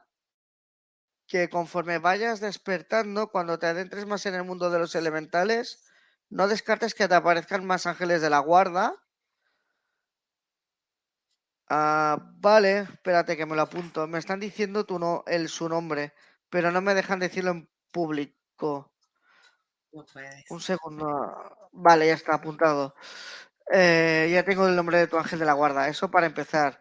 que conforme vayas despertando, cuando te adentres más en el mundo de los elementales, no descartes que te aparezcan más ángeles de la guarda Ah, vale, espérate que me lo apunto. Me están diciendo tu no, el, su nombre, pero no me dejan decirlo en público. Un segundo. Vale, ya está apuntado. Eh, ya tengo el nombre de tu ángel de la guarda. Eso para empezar.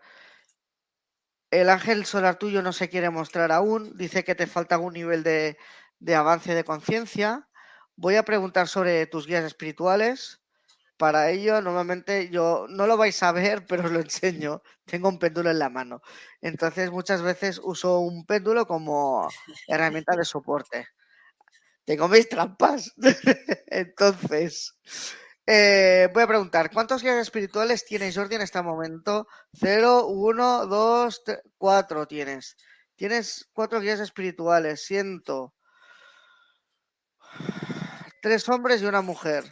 El ángel solar tuyo no se quiere mostrar aún. Dice que te falta algún nivel de, de avance de conciencia. Voy a preguntar sobre tus guías espirituales. Para ello, normalmente yo no lo vais a ver, (laughs) pero os lo enseño. Tengo un péndulo en la mano. Entonces, muchas veces uso un péndulo como herramienta de soporte. Tengo mis trampas. (laughs) Entonces, eh, voy a preguntar, ¿cuántos guías espirituales tienes, Jordi, en este momento? Cero, uno, dos, tres, cuatro tienes. Tienes cuatro guías espirituales, siento. Tres hombres y una mujer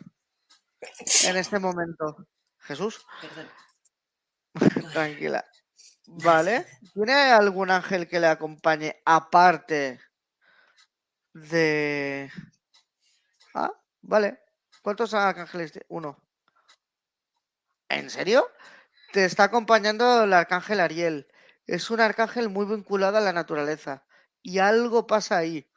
en (laughs) este momento. Jesús. (laughs) Tranquila. Vale. ¿Tiene algún ángel que le acompañe aparte de... Ah, vale. ¿Cuántos ángeles? Uno. ¿En serio? Te está acompañando el arcángel Ariel. Es un arcángel muy vinculado a la naturaleza. Y algo pasa ahí.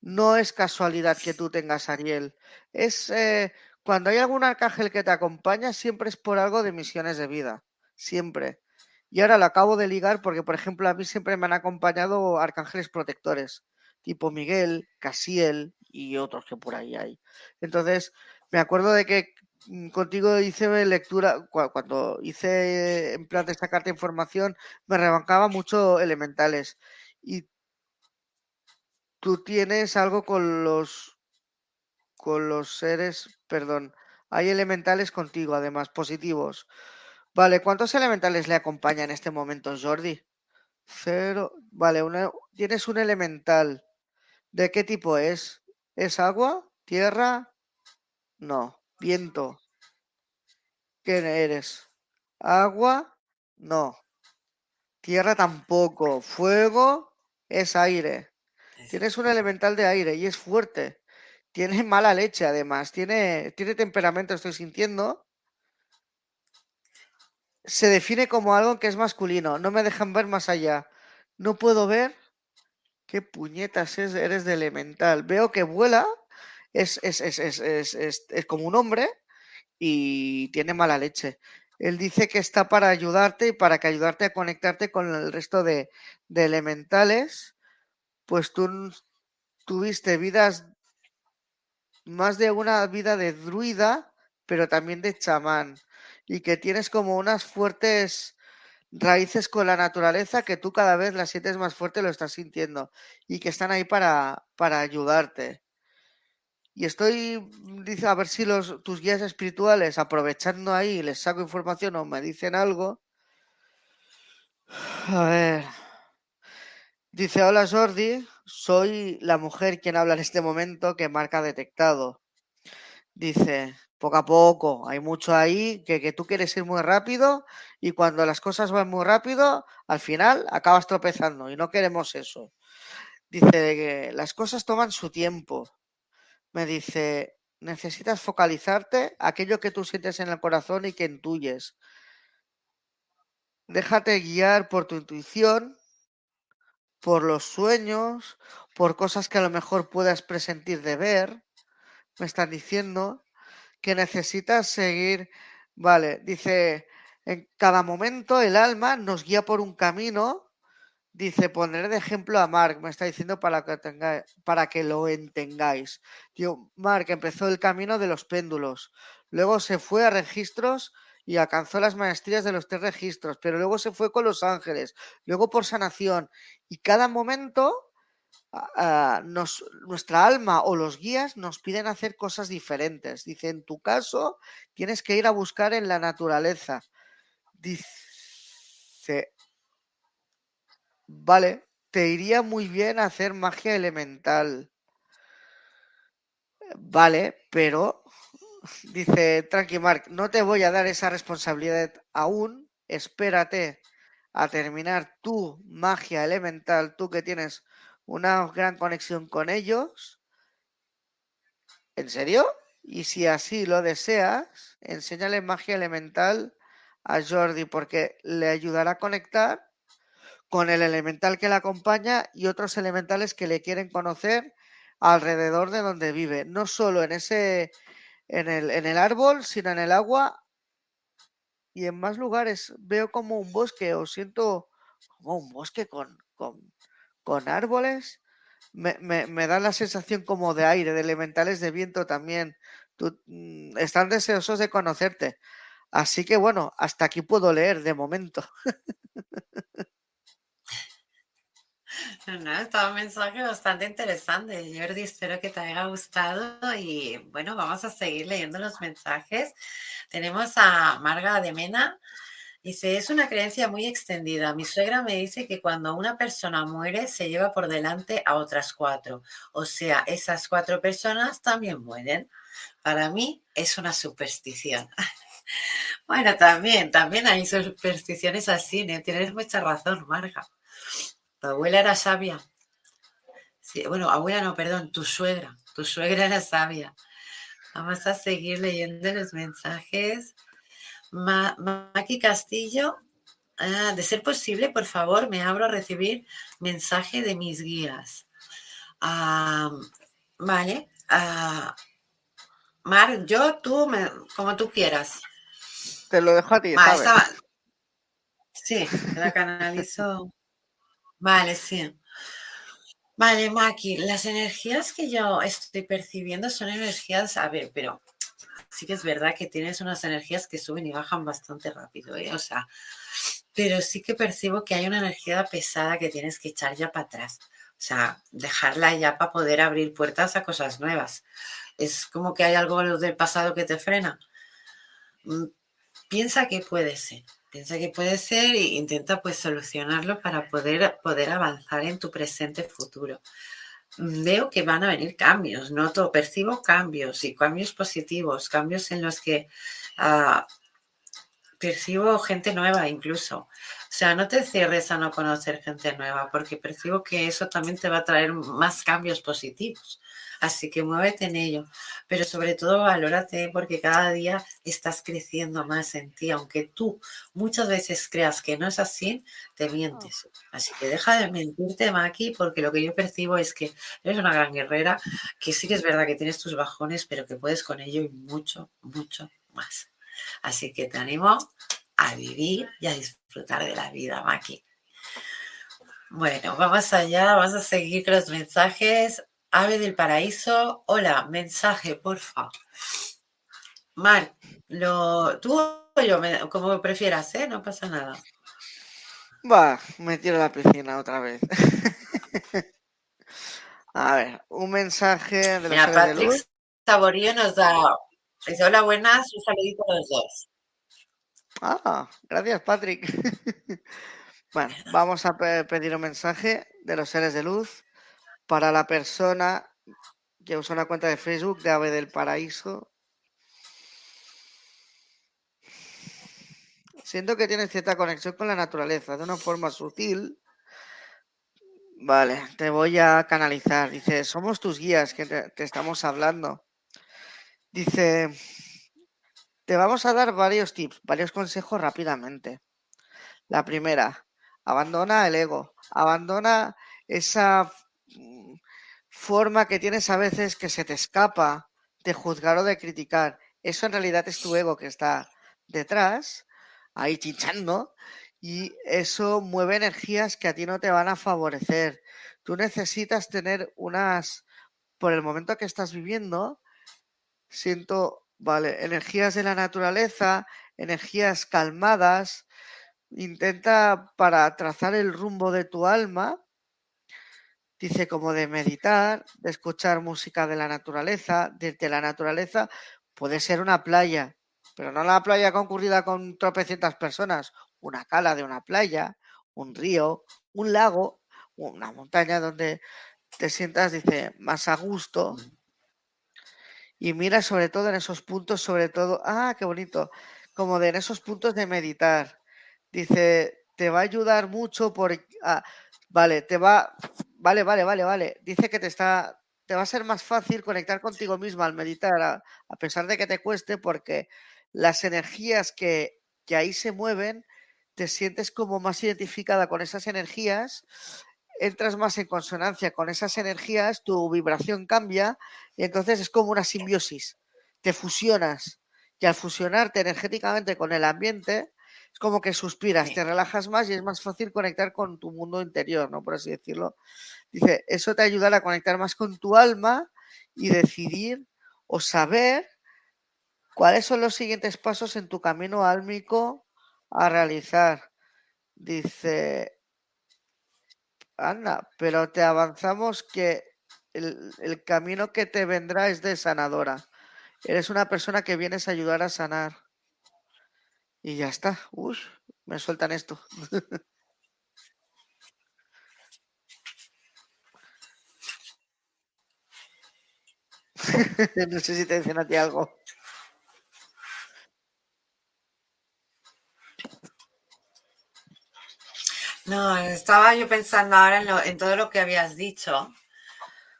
No es casualidad que tú tengas Ariel. Es eh, cuando hay algún arcángel que te acompaña, siempre es por algo de misiones de vida. Siempre. Y ahora lo acabo de ligar porque, por ejemplo, a mí siempre me han acompañado arcángeles protectores. tipo Miguel, Casiel y otros que por ahí hay. Entonces, me acuerdo de que mm, contigo hice lectura, cuando hice en plan de sacarte información, me rebancaba mucho elementales. Y tú tienes algo con los con los seres, perdón, hay elementales contigo, además, positivos. Vale, ¿cuántos elementales le acompañan en este momento, Jordi? Cero. Vale, tienes un elemental. ¿De qué tipo es? ¿Es agua? ¿Tierra? No. Viento. ¿Qué eres? ¿Agua? No. Tierra tampoco. Fuego es aire. Tienes un elemental de aire y es fuerte. Tiene mala leche además. Tiene, tiene temperamento, estoy sintiendo. Se define como algo que es masculino. No me dejan ver más allá. No puedo ver ¿Qué puñetas es? Eres de elemental. Veo que vuela, es, es, es, es, como un hombre y tiene mala leche. Él dice que está para ayudarte y para que ayudarte a conectarte con el resto de, de elementales. Pues tú tuviste vidas, más de una vida de druida, pero también de chamán. Y que tienes como unas fuertes raíces con la naturaleza que tú cada vez las sientes más fuerte, lo estás sintiendo y que están ahí para, para ayudarte. Y estoy, dice, a ver si los, tus guías espirituales, aprovechando ahí, les saco información o me dicen algo. A ver. Dice, hola Jordi, soy la mujer quien habla en este momento que marca detectado. Dice, poco a poco. Hay mucho ahí que, que, tú quieres ir muy rápido y cuando las cosas van muy rápido, al final acabas tropezando y no queremos eso. Dice que las cosas toman su tiempo. Me dice, necesitas focalizarte aquello que tú sientes en el corazón y que intuyes. Déjate guiar por tu intuición, por los sueños, por cosas que a lo mejor puedas presentir de ver. Me están diciendo que necesitas seguir. Vale, dice, en cada momento el alma nos guía por un camino. Dice, poner de ejemplo a Mark, me está diciendo para que, para que lo entengáis. Tío, Mark empezó el camino de los péndulos, luego se fue a registros y alcanzó las maestrías de los tres registros, pero luego se fue con los ángeles, luego por sanación. Y cada momento nos, nuestra alma o los guías nos piden hacer cosas diferentes. Dice, en tu caso, tienes que ir a buscar en la naturaleza. Dice, vale, te iría muy bien hacer magia elemental. Vale, pero, (laughs) dice Tranqui Mark, no te voy a dar esa responsabilidad aún. Espérate a terminar tu magia elemental, tú que tienes una gran conexión con ellos. ¿En serio? Y si así lo deseas, enséñale magia elemental a Jordi porque le ayudará a conectar con el elemental que le acompaña y otros elementales que le quieren conocer alrededor de donde vive, no solo en ese en el, en el árbol, sino en el agua y en más lugares. Veo como un bosque o siento como un bosque con, con con árboles, me, me, da la sensación como de aire, de elementales de viento también. Mm, están deseosos de conocerte. Así que bueno, hasta aquí puedo leer de momento. (laughs) (laughs) No, está un mensaje bastante interesante, Jordi. Espero que te haya gustado y bueno, vamos a seguir leyendo los mensajes. Tenemos a Marga de Mena Dice, es una creencia muy extendida. Mi suegra me dice que cuando una persona muere se lleva por delante a otras cuatro. O sea, esas cuatro personas también mueren. Para mí es una superstición. (laughs) bueno, también, también hay supersticiones así. ¿no? Tienes mucha razón, Marga. Tu abuela era sabia. Sí, bueno, abuela no, perdón, tu suegra. Tu suegra era sabia. Vamos a seguir leyendo los mensajes. Maki Castillo, ah, de ser posible, por favor, me abro a recibir mensaje de mis guías. Ah, vale. Ah, Mar, yo, tú, como tú quieras. Te lo dejo a ti. Sí, la canalizo. Vale, sí. Vale, Maki, las energías que yo estoy percibiendo son energías, a ver, pero sí que es verdad que tienes unas energías que suben y bajan bastante rápido, ¿eh? O sea, pero sí que percibo que hay una energía pesada que tienes que echar ya para atrás. O sea, dejarla ya para poder abrir puertas a cosas nuevas. Es como que hay algo del pasado que te frena. Piensa que puede ser. Piensa que puede ser e intenta pues solucionarlo para poder, poder avanzar en tu presente futuro. Veo que van a venir cambios, noto, percibo cambios y cambios positivos, cambios en los que uh, percibo gente nueva incluso. O sea, no te cierres a no conocer gente nueva porque percibo que eso también te va a traer más cambios positivos. Así que muévete en ello, pero sobre todo valórate porque cada día estás creciendo más en ti, aunque tú muchas veces creas que no es así, te mientes. Así que deja de mentirte, Maki, porque lo que yo percibo es que eres una gran guerrera, que sí que es verdad que tienes tus bajones, pero que puedes con ello y mucho, mucho más. Así que te animo a vivir y a disfrutar de la vida, Maki. Bueno, vamos allá, vamos a seguir con los mensajes. Ave del Paraíso, hola, mensaje, porfa. Mar, lo, tú o yo, como prefieras, ¿eh? No pasa nada. Va, me tiro a la piscina otra vez. (laughs) a ver, un mensaje de los Patrick de luz. Saborío nos da. Dice, hola, buenas, un saludito a los dos. Ah, gracias, Patrick. (laughs) bueno, vamos a pedir un mensaje de los seres de luz para la persona que usa una cuenta de Facebook de Ave del Paraíso. Siento que tiene cierta conexión con la naturaleza, de una forma sutil. Vale, te voy a canalizar. Dice, somos tus guías que te, te estamos hablando. Dice, te vamos a dar varios tips, varios consejos rápidamente. La primera, abandona el ego, abandona esa forma que tienes a veces que se te escapa de juzgar o de criticar. Eso en realidad es tu ego que está detrás, ahí chinchando, y eso mueve energías que a ti no te van a favorecer. Tú necesitas tener unas, por el momento que estás viviendo, siento, vale, energías de la naturaleza, energías calmadas, intenta para trazar el rumbo de tu alma, Dice como de meditar, de escuchar música de la naturaleza, desde la naturaleza puede ser una playa, pero no la playa concurrida con tropecientas personas, una cala de una playa, un río, un lago, una montaña donde te sientas, dice, más a gusto. Y mira sobre todo en esos puntos, sobre todo, ah, qué bonito, como de en esos puntos de meditar. Dice, te va a ayudar mucho por, ah, vale, te va, Vale, vale, vale, vale. Dice que te está, te va a ser más fácil conectar contigo misma al meditar, a, pesar de que te cueste, porque las energías que, que, ahí se mueven, te sientes como más identificada con esas energías, entras más en consonancia con esas energías, tu vibración cambia y entonces es como una simbiosis. Te fusionas y al fusionarte energéticamente con el ambiente, es como que suspiras, te relajas más y es más fácil conectar con tu mundo interior, ¿no? Por así decirlo. Dice, eso te ayudará a conectar más con tu alma y decidir o saber cuáles son los siguientes pasos en tu camino álmico a realizar. Dice, anda, pero te avanzamos que el, el camino que te vendrá es de sanadora. Eres una persona que vienes a ayudar a sanar. Y ya está. Uy, me sueltan esto. (laughs) (laughs) no sé si te dicen a ti algo. No, estaba yo pensando ahora en, todo lo que habías dicho.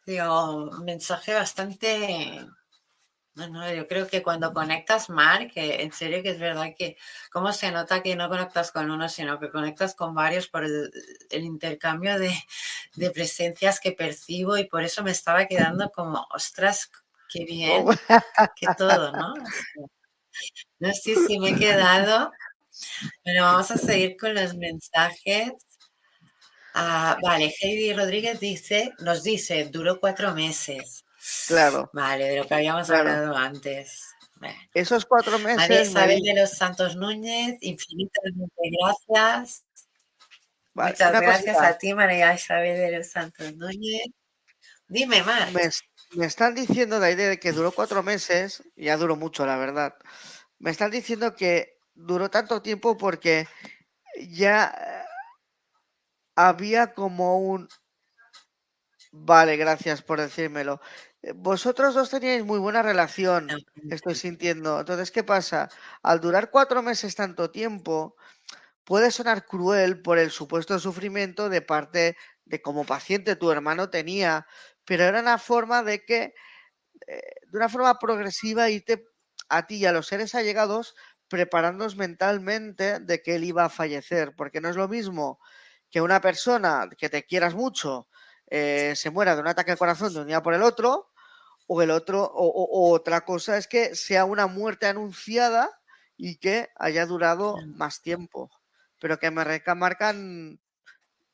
Digo, mensaje bastante no, no, yo creo que cuando conectas, Mar, que en serio que es verdad que cómo se nota que no conectas con uno, sino que conectas con varios por el, intercambio de, presencias que percibo y por eso me estaba quedando como, ostras, qué bien, que todo, ¿no? No sé si me he quedado. Bueno, vamos a seguir con los mensajes. Ah, vale, Heidi Rodríguez dice, nos dice, duró cuatro meses. Claro. Vale, de lo que habíamos hablado antes. Esos cuatro meses. María Isabel de los Santos Núñez, infinitamente gracias. Muchas gracias a ti, María Isabel de los Santos Núñez. Dime más. Me, están diciendo de de que duró cuatro meses, ya duró mucho, la verdad. Me están diciendo que duró tanto tiempo porque ya eh, había como un... Vale, gracias por decírmelo. Vosotros dos teníais muy buena relación, estoy sintiendo. Entonces, ¿qué pasa? Al durar cuatro meses tanto tiempo, puede sonar cruel por el supuesto sufrimiento de parte de como paciente tu hermano tenía, pero era una forma de que, eh, de una forma progresiva, irte a ti y a los seres allegados preparándonos mentalmente de que él iba a fallecer, porque no es lo mismo que una persona que te quieras mucho eh, se muera de un ataque al corazón de un día por el otro, o el otro, o, otra cosa es que sea una muerte anunciada y que haya durado más tiempo. Pero que me remarcan,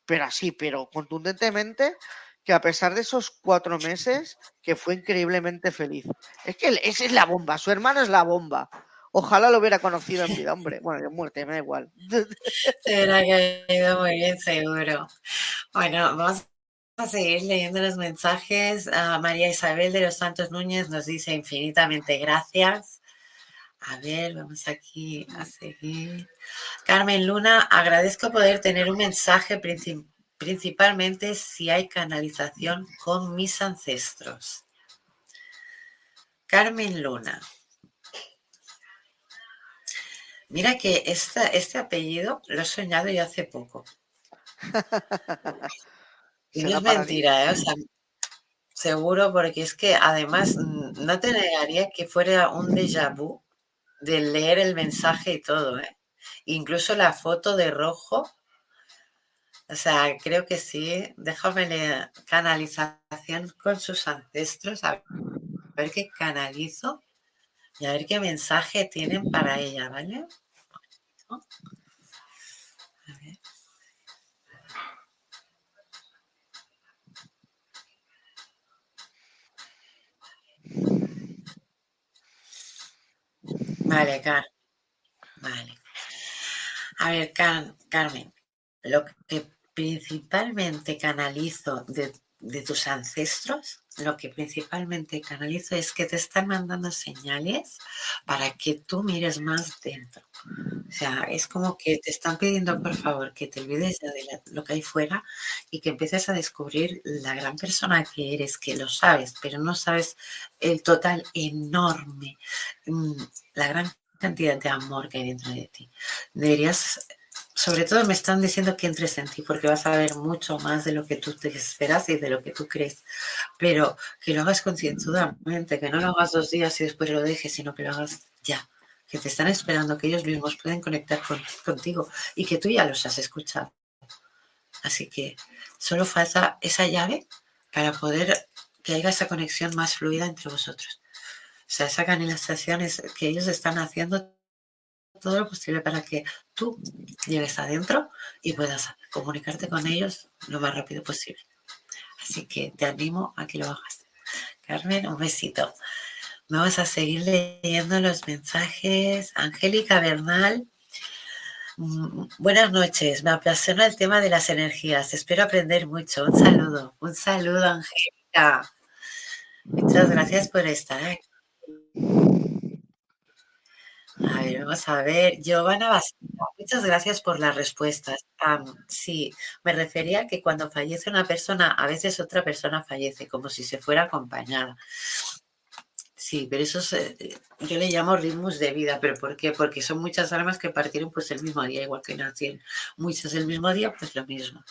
pero así, pero contundentemente, que a pesar de esos cuatro meses, que fue increíblemente feliz. Es que esa es la bomba, su hermano es la bomba. Ojalá lo hubiera conocido en vida, hombre. Bueno, de muerte, me da igual. Se hubiera caído muy bien, seguro. Bueno, vamos a seguir leyendo los mensajes. María Isabel de los Santos Núñez nos dice infinitamente gracias. A ver, vamos aquí a seguir. Carmen Luna, agradezco poder tener un mensaje principalmente si hay canalización con mis ancestros. Carmen Luna. Mira que esta, este apellido lo he soñado yo hace poco. (laughs) Y no es mentira, ¿eh? o sea, seguro, porque es que además mm, no te negaría que fuera un déjà vu de leer el mensaje y todo, ¿eh? Incluso la foto de rojo. O sea, creo que sí. Déjame leer canalización con sus ancestros, a ver qué canalizo y a ver qué mensaje tienen para ella, ¿vale? Vale, Car. Vale. A ver, Carmen, lo que principalmente canalizo de, de tus ancestros, lo que principalmente canalizo es que te están mandando señales para que tú mires más dentro. O sea, es como que te están pidiendo, por favor, que te olvides de lo que hay fuera y que empieces a descubrir la gran persona que eres, que lo sabes, pero no sabes el total enorme, mm, la gran cantidad de amor que hay dentro de ti. Deberías sobre todo me están diciendo que entres en ti porque vas a ver mucho más de lo que tú te esperas y de lo que tú crees. Pero que lo hagas concienzudamente, que no lo hagas dos días y después lo dejes, sino que lo hagas ya. Que te están esperando, que ellos mismos pueden conectar contigo y que tú ya los has escuchado. Así que solo falta esa llave para poder que haya esa conexión más fluida entre vosotros. O sea, esa canalización es que ellos están haciendo todo lo posible para que tú llegues adentro y puedas comunicarte con ellos lo más rápido posible. Así que te animo a que lo hagas. Carmen, un besito. Vamos a seguir leyendo los mensajes. Angélica Bernal. Mm, buenas noches, me apasiona el tema de las energías. Espero aprender mucho. Un saludo, un saludo, Angélica. Muchas gracias por estar. A ver, vamos a ver. Giovanna muchas gracias por las respuestas. sí, me refería a que cuando fallece una persona, a veces otra persona fallece, como si se fuera acompañada. Sí, pero eso eh, yo le llamo ritmos de vida, pero ¿por qué? Porque son muchas almas que partieron pues el mismo día, igual que nacieron muchas el mismo día, pues lo mismo.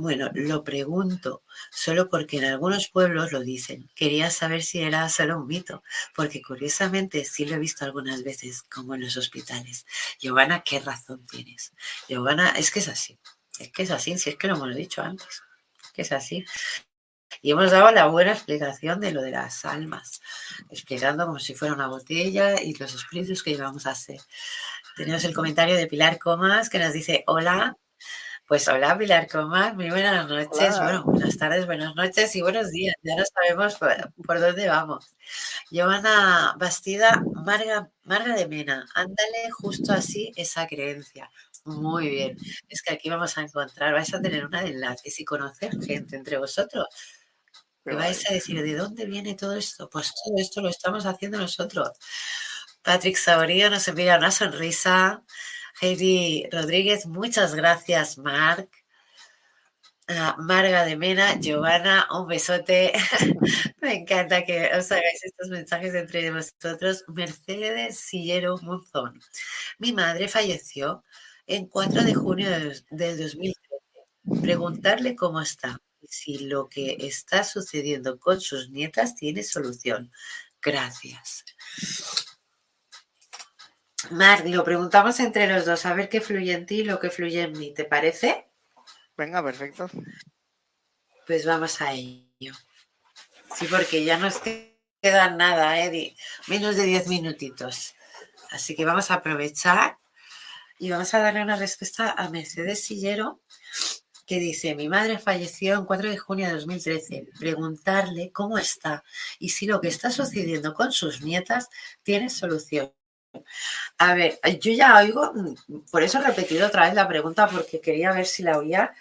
Bueno, lo pregunto solo porque en algunos pueblos lo dicen. Quería saber si era solo un mito, porque curiosamente sí lo he visto algunas veces, como en los hospitales. Giovanna, ¿qué razón tienes? Giovanna, es que es así. Es que es así, si es que lo hemos dicho antes. que es así. Y hemos dado la buena explicación de lo de las almas, explicando como si fuera una botella y los espíritus que íbamos a hacer. Tenemos el comentario de Pilar Comas que nos dice, hola, Pues hola Pilar Comas, muy buenas noches, bueno, buenas tardes, buenas noches y buenos días. Ya no sabemos por, dónde vamos. Giovanna Bastida, Marga, Marga de Mena, ándale justo así esa creencia. Muy bien. Es que aquí vamos a encontrar, vais a tener una de enlaces y conocer gente entre vosotros. Me vais a decir, ¿de dónde viene todo esto? Pues todo esto lo estamos haciendo nosotros. Patrick Saborío nos envía una sonrisa. Heidi Rodríguez, muchas gracias, Marc. Ah, Marga de Mena, Giovanna, un besote. (laughs) Me encanta que os hagáis estos mensajes entre vosotros. Mercedes Sillero Monzón. Mi madre falleció en 4 de junio del, 2013. Preguntarle cómo está y si lo que está sucediendo con sus nietas tiene solución. Gracias. Marc, lo preguntamos entre los dos, a ver qué fluye en ti y lo que fluye en mí, ¿te parece? Venga, perfecto. Pues vamos a ello. Sí, porque ya nos queda nada, ¿eh? menos de 10 minutitos. Así que vamos a aprovechar y vamos a darle una respuesta a Mercedes Sillero, que dice, mi madre falleció en 4 de junio de 2013. Preguntarle cómo está y si lo que está sucediendo con sus nietas tiene solución. A ver, yo ya oigo, por eso he repetido otra vez la pregunta porque quería ver si la oía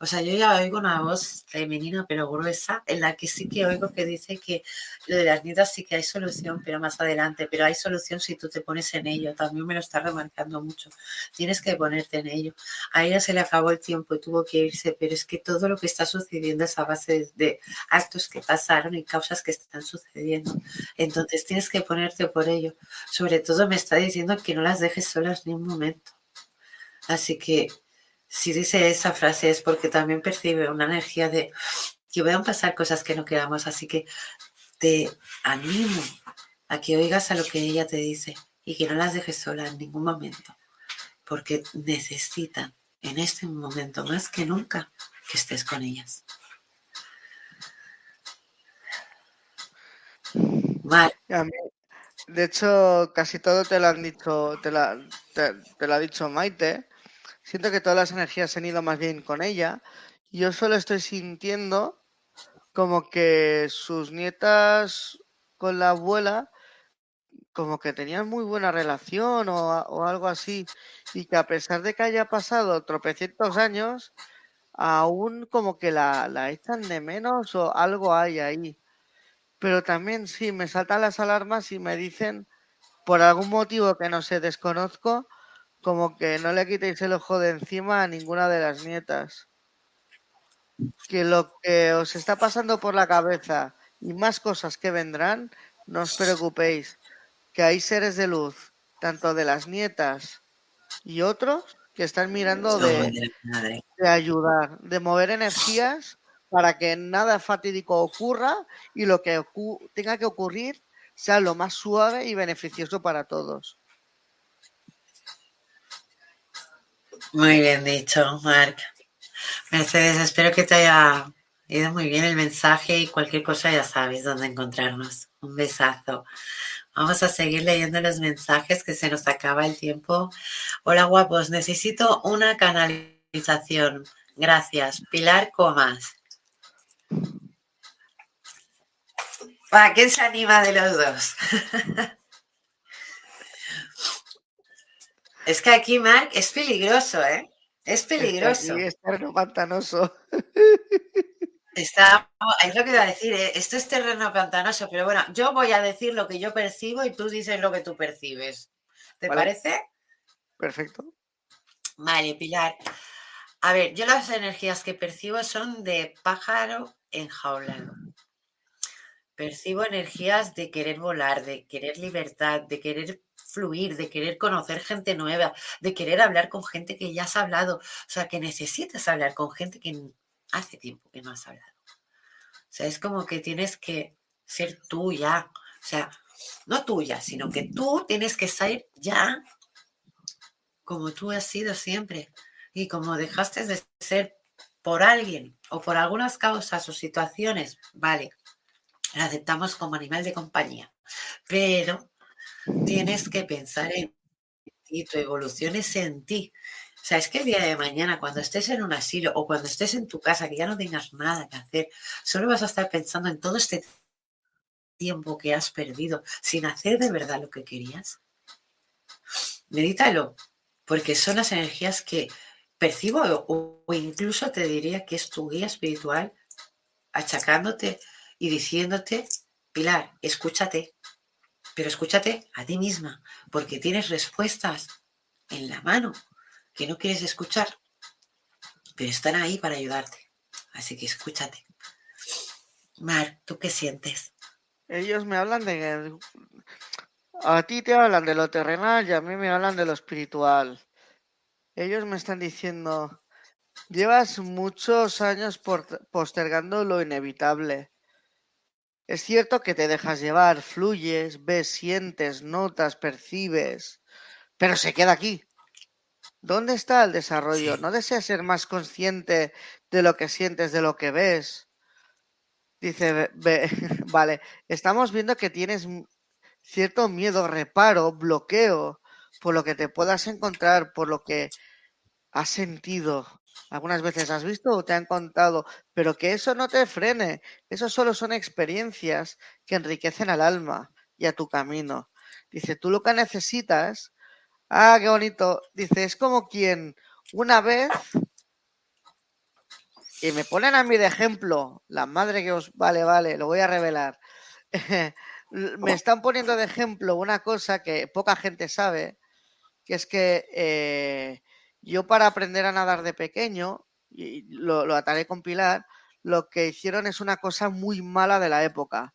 o sea, yo ya oigo una voz femenina pero gruesa en la que sí que oigo que dice que lo de las nietas sí que hay solución, pero más adelante, pero hay solución si tú te pones en ello. También me lo está remarcando mucho. Tienes que ponerte en ello. A ella se le acabó el tiempo y tuvo que irse, pero es que todo lo que está sucediendo es a base de actos que pasaron y causas que están sucediendo. Entonces tienes que ponerte por ello. Sobre todo me está diciendo que no las dejes solas ni un momento. Así que si dice esa frase es porque también percibe una energía de que van a pasar cosas que no queramos, así que te animo a que oigas a lo que ella te dice y que no las dejes sola en ningún momento, porque necesitan en este momento más que nunca que estés con ellas. De hecho, casi todo te lo han dicho, te, te lo ha dicho Maite, siento que todas las energías han ido más bien con ella. Yo solo estoy sintiendo como que sus nietas con la abuela como que tenían muy buena relación o, algo así y que a pesar de que haya pasado tropecientos años aún como que la, la echan de menos o algo hay ahí pero también sí me saltan las alarmas y me dicen por algún motivo que no sé desconozco como que no le quitéis el ojo de encima a ninguna de las nietas. Que lo que os está pasando por la cabeza y más cosas que vendrán, no os preocupéis, que hay seres de luz, tanto de las nietas y otros, que están mirando de, de ayudar, de mover energías para que nada fatídico ocurra y lo que tenga que ocurrir sea lo más suave y beneficioso para todos. Muy bien dicho, Marc. Mercedes, espero que te haya ido muy bien el mensaje y cualquier cosa ya sabes dónde encontrarnos. Un besazo. Vamos a seguir leyendo los mensajes que se nos acaba el tiempo. Hola guapos, necesito una canalización. Gracias. Pilar Comas. ¿Para qué se anima de los dos? (laughs) Es que aquí, Marc, es peligroso, ¿eh? Es peligroso. Es terreno pantanoso. Está, es lo que iba a decir, ¿eh? esto es terreno pantanoso, pero bueno, yo voy a decir lo que yo percibo y tú dices lo que tú percibes. ¿Te parece? Perfecto. Vale, Pilar. A ver, yo las energías que percibo son de pájaro enjaulado. Percibo energías de querer volar, de querer libertad, de querer fluir, de querer conocer gente nueva, de querer hablar con gente que ya has hablado. O sea, que necesitas hablar con gente que hace tiempo que no has hablado. O sea, es como que tienes que ser tú ya. O sea, no tuya, sino que tú tienes que ser ya como tú has sido siempre. Y como dejaste de ser por alguien o por algunas causas o situaciones, vale, la aceptamos como animal de compañía. Pero tienes que pensar en ti, tu evolución es en ti. O sea, es que el día de mañana, cuando estés en un asilo o cuando estés en tu casa, que ya no tengas nada que hacer, solo vas a estar pensando en todo este tiempo que has perdido sin hacer de verdad lo que querías. Medítalo, porque son las energías que percibo o, o incluso te diría que es tu guía espiritual achacándote y diciéndote, Pilar, escúchate, pero escúchate a ti misma, porque tienes respuestas en la mano que no quieres escuchar, pero están ahí para ayudarte. Así que escúchate. Mar, ¿tú qué sientes? Ellos me hablan de... A ti te hablan de lo terrenal y a mí me hablan de lo espiritual. Ellos me están diciendo, llevas muchos años postergando lo inevitable. Es cierto que te dejas llevar, fluyes, ves, sientes, notas, percibes, pero se queda aquí. ¿Dónde está el desarrollo? ¿No deseas ser más consciente de lo que sientes, de lo que ves? Dice, (laughs) vale, estamos viendo que tienes cierto miedo, reparo, bloqueo por lo que te puedas encontrar, por lo que has sentido. Algunas veces has visto o te han contado, pero que eso no te frene. Eso solo son experiencias que enriquecen al alma y a tu camino. Dice, tú lo que necesitas Ah, qué bonito. Dice, es como quien una vez, y me ponen a mí de ejemplo, la madre que os... Vale, vale, lo voy a revelar. (laughs) me están poniendo de ejemplo una cosa que poca gente sabe, que es que eh, yo para aprender a nadar de pequeño, y lo, lo ataré con Pilar, lo que hicieron es una cosa muy mala de la época.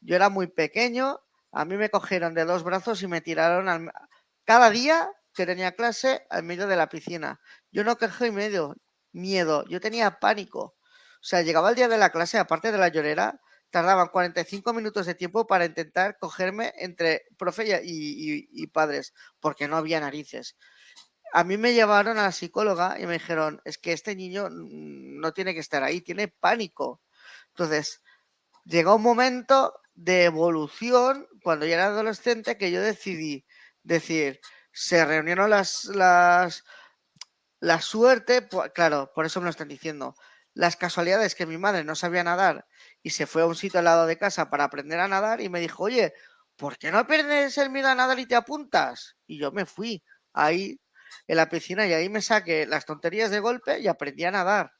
Yo era muy pequeño, a mí me cogieron de dos brazos y me tiraron al, cada día que tenía clase al medio de la piscina. Yo no quejé medio, miedo, yo tenía pánico. O sea, llegaba el día de la clase, aparte de la llorera, tardaban 45 minutos de tiempo para intentar cogerme entre profe y, padres, porque no había narices. A mí me llevaron a la psicóloga y me dijeron, es que este niño no tiene que estar ahí, tiene pánico. Entonces, llegó un momento de evolución, cuando yo era adolescente, que yo decidí, decir, se reunieron las, las, la suerte, claro, por eso me lo están diciendo, las casualidades que mi madre no sabía nadar y se fue a un sitio al lado de casa para aprender a nadar y me dijo, oye, ¿por qué no pierdes el miedo a nadar y te apuntas? Y yo me fui ahí en la piscina y ahí me saqué las tonterías de golpe y aprendí a nadar.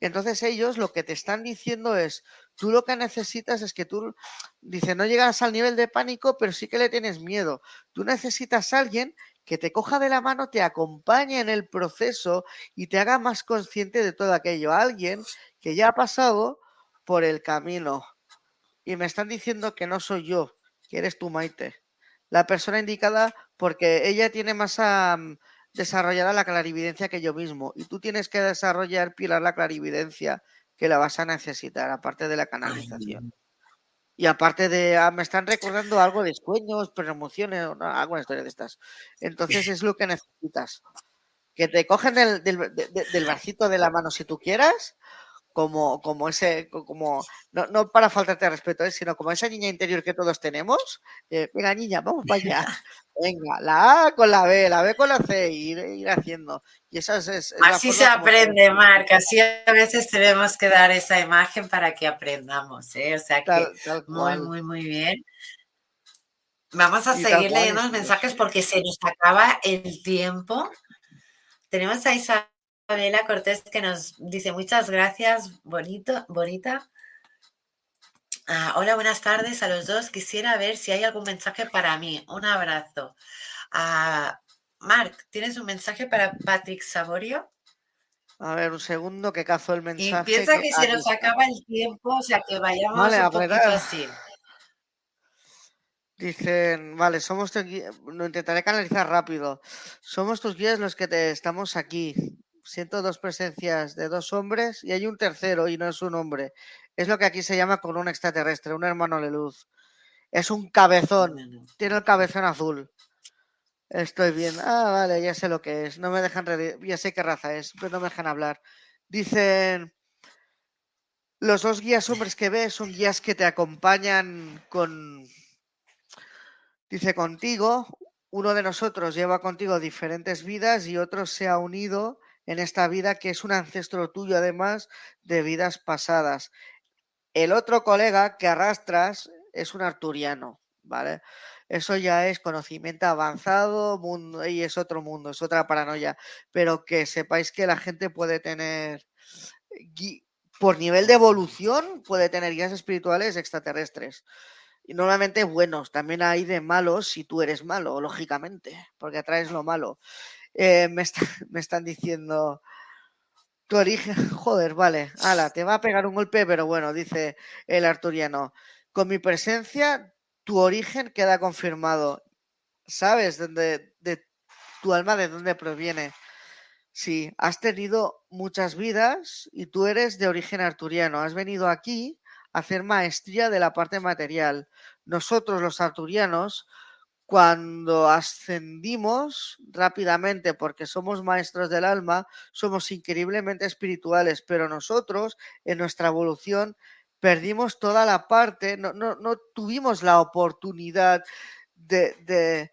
Entonces ellos lo que te están diciendo es, tú lo que necesitas es que tú, dice, no llegas al nivel de pánico, pero sí que le tienes miedo. Tú necesitas a alguien que te coja de la mano, te acompañe en el proceso y te haga más consciente de todo aquello. Alguien que ya ha pasado por el camino. Y me están diciendo que no soy yo, que eres tú, Maite. La persona indicada porque ella tiene más desarrollada la clarividencia que yo mismo. Y tú tienes que desarrollar, Pilar, la clarividencia que la vas a necesitar, aparte de la canalización. Y aparte de, ah, me están recordando algo de sueños, premociones, no, alguna historia de estas. Entonces es lo que necesitas. Que te cogen del, del, del, barcito de la mano si tú quieras, como, como ese, como, no, no para faltarte respeto, ¿eh? sino como esa niña interior que todos tenemos. Eh, venga, niña, vamos para (laughs) allá. Venga, la A con la B, la B con la C, ir, ir haciendo. Y eso es, así se aprende, Marc. Así a veces tenemos que dar esa imagen para que aprendamos. ¿eh? O sea que muy, muy, muy bien. Vamos a seguir leyendo los mensajes porque se nos acaba el tiempo. Tenemos a Isabela Cortés que nos dice muchas gracias, bonito, bonita. Ah, hola, buenas tardes a los dos. Quisiera ver si hay algún mensaje para mí. Un abrazo. Ah, Marc, ¿tienes un mensaje para Patrick Saborio? A ver, un segundo que cazo el mensaje. Y piensa que, se nos acaba el tiempo, o sea que vayamos vale, un poquito así. Dicen, vale, somos lo intentaré canalizar rápido. Somos tus guías los que te estamos aquí. Siento dos presencias de dos hombres y hay un tercero y no es un hombre. Es lo que aquí se llama con un extraterrestre, un hermano de luz. Es un cabezón. Tiene el cabezón azul. Estoy bien. Ah, vale, ya sé lo que es. No me dejan. Ya sé qué raza es, pero no me dejan hablar. Dicen. Los dos guías hombres que ves son guías que te acompañan con. Dice contigo. uno de nosotros lleva contigo diferentes vidas y otro se ha unido en esta vida que es un ancestro tuyo además de vidas pasadas. El otro colega que arrastras es un arturiano, ¿vale? Eso ya es conocimiento avanzado mundo, y es otro mundo, es otra paranoia. Pero que sepáis que la gente puede tener, por nivel de evolución, puede tener guías espirituales extraterrestres. Y normalmente buenos, también hay de malos si tú eres malo, lógicamente, porque atraes lo malo. Eh, me, (laughs) me están diciendo, tu origen, (laughs) joder, vale, ala, te va a pegar un golpe, pero bueno, dice el arturiano, con mi presencia tu origen queda confirmado. ¿Sabes dónde, de tu alma de dónde proviene? Sí, has tenido muchas vidas y tú eres de origen arturiano. Has venido aquí a hacer maestría de la parte material. Nosotros los arturianos, cuando ascendimos rápidamente porque somos maestros del alma, somos increíblemente espirituales, pero nosotros en nuestra evolución perdimos toda la parte, no, no, no tuvimos la oportunidad de, de,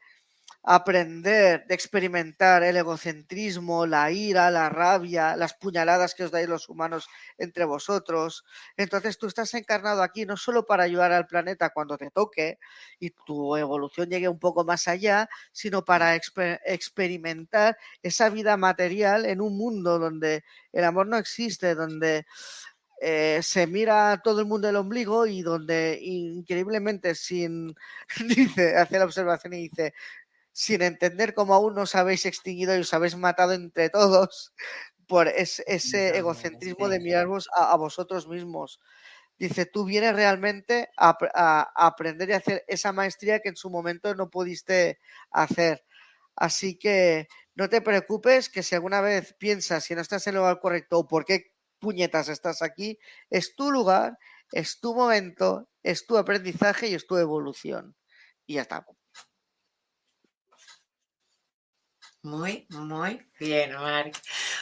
aprender, de experimentar el egocentrismo, la ira, la rabia, las puñaladas que os dais los humanos entre vosotros. Entonces tú estás encarnado aquí no solo para ayudar al planeta cuando te toque y tu evolución llegue un poco más allá, sino para exper experimentar esa vida material en un mundo donde el amor no existe, donde eh, se mira todo el mundo el ombligo y donde increíblemente sin, (laughs) hace la observación y dice, sin entender cómo aún no os habéis extinguido y os habéis matado entre todos por ese egocentrismo de miraros a, vosotros mismos. Dice, tú vienes realmente a, a, aprender y hacer esa maestría que en su momento no pudiste hacer. Así que no te preocupes que si alguna vez piensas si no estás en el lugar correcto o por qué puñetas estás aquí, es tu lugar, es tu momento, es tu aprendizaje y es tu evolución. Y ya está. Muy, muy bien, Marc.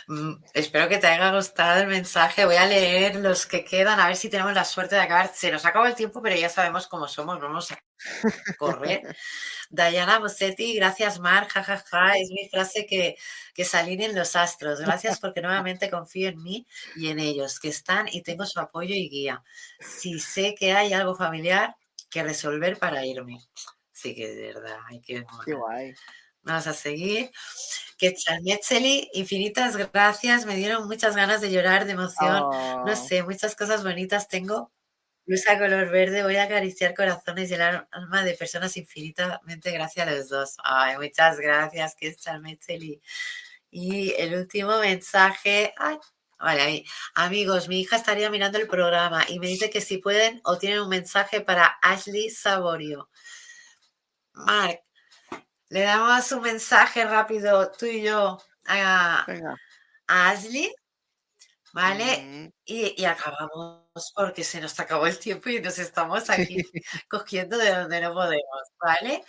Mm, espero que te haya gustado el mensaje. Voy a leer los que quedan, a ver si tenemos la suerte de acabar. Se nos acaba el tiempo, pero ya sabemos cómo somos, vamos a correr. (laughs) Dayana Bossetti, gracias Marc, jajaja, es mi frase que, que en los astros. Gracias porque nuevamente confío en mí y en ellos, que están y tengo su apoyo y guía. Si sé que hay algo familiar que resolver para irme. Sí que es verdad, hay que... Qué guay. Vamos a seguir. Que Chalmetzeli, infinitas gracias. Me dieron muchas ganas de llorar de emoción. No oh. sé, muchas cosas bonitas tengo. Luz a color verde, voy a acariciar corazones y el alma de personas infinitamente. Gracias a los dos. Ay, muchas gracias, que es. Y el último mensaje. Ay, Vale, amigos, mi hija estaría mirando el programa y me dice que si pueden o tienen un mensaje para Ashley Saborio. Mark, le damos un mensaje rápido, tú y yo, a, Ashley, ¿vale? y, acabamos porque se nos acabó el tiempo y nos estamos (laughs) aquí cogiendo de donde no podemos, ¿vale?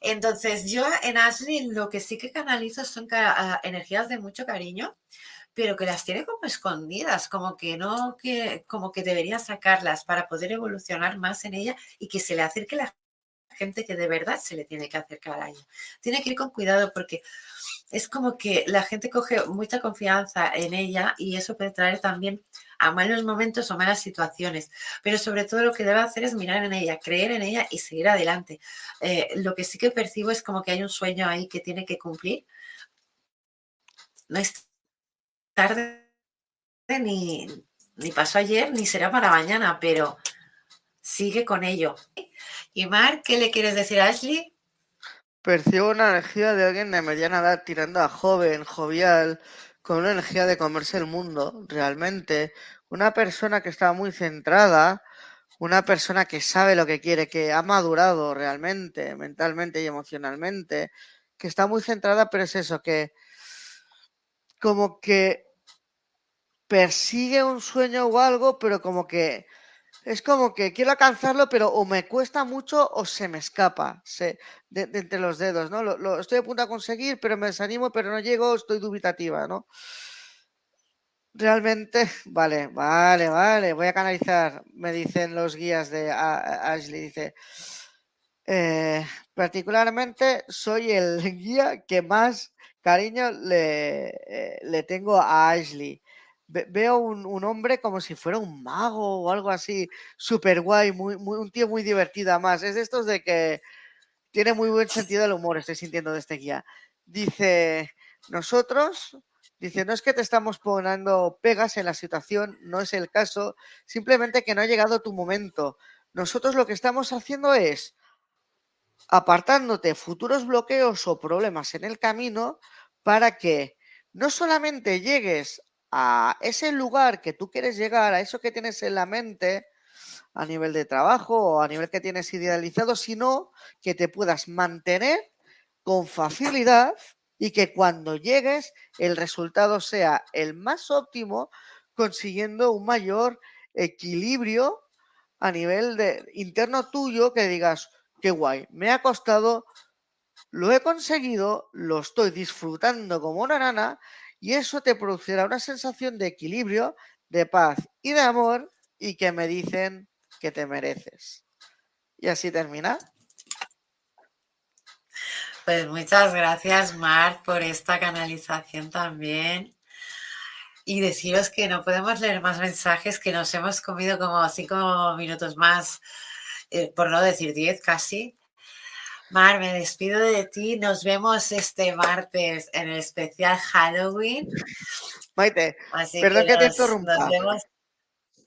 Entonces, yo en Ashley lo que sí que canalizo son energías de mucho cariño pero que las tiene como escondidas, como que no, que, como que debería sacarlas para poder evolucionar más en ella y que se le acerque la gente que de verdad se le tiene que acercar a ella. Tiene que ir con cuidado porque es como que la gente coge mucha confianza en ella y eso puede traer también a malos momentos o malas situaciones. Pero sobre todo lo que debe hacer es mirar en ella, creer en ella y seguir adelante. Eh, lo que sí que percibo es como que hay un sueño ahí que tiene que cumplir. No es tarde ni, ni pasó ayer ni será para mañana, pero sigue con ello. Y Mark, ¿qué le quieres decir a Ashley? Percibo una energía de alguien de mediana edad tirando a joven, jovial, con una energía de comerse el mundo, realmente. Una persona que está muy centrada, una persona que sabe lo que quiere, que ha madurado realmente, mentalmente y emocionalmente, que está muy centrada, pero es eso, que como que persigue un sueño o algo, pero como que es como que quiero alcanzarlo, pero o me cuesta mucho o se me escapa de, entre los dedos, ¿no? Lo, estoy a punto de conseguir, pero me desanimo, pero no llego, estoy dubitativa, ¿no? Realmente, (laughs) vale, vale, vale, voy a canalizar, me dicen los guías de Ashley, dice, eh, particularmente soy el (laughs) guía que más cariño le, eh, le tengo a Ashley. Veo un, hombre como si fuera un mago o algo así, súper guay, muy, un tío muy divertido además. Es de estos de que tiene muy buen sentido del humor, estoy sintiendo de este guía. Dice, nosotros, dice, no es que te estamos poniendo pegas en la situación, no es el caso, simplemente que no ha llegado tu momento. Nosotros lo que estamos haciendo es apartándote futuros bloqueos o problemas en el camino para que no solamente llegues a ese lugar que tú quieres llegar, a eso que tienes en la mente, a nivel de trabajo o a nivel que tienes idealizado, sino que te puedas mantener con facilidad y que cuando llegues el resultado sea el más óptimo, consiguiendo un mayor equilibrio a nivel de interno tuyo que digas, qué guay, me ha costado, lo he conseguido, lo estoy disfrutando como una nana y eso te producirá una sensación de equilibrio, de paz y de amor y que me dicen que te mereces. Y así termina. Pues muchas gracias, Mar, por esta canalización también. Y deciros que no podemos leer más mensajes, que nos hemos comido como cinco minutos más eh, por no decir 10 casi. Mar, me despido de ti. Nos vemos este martes en el especial Halloween. Maite, perdón que, te interrumpa.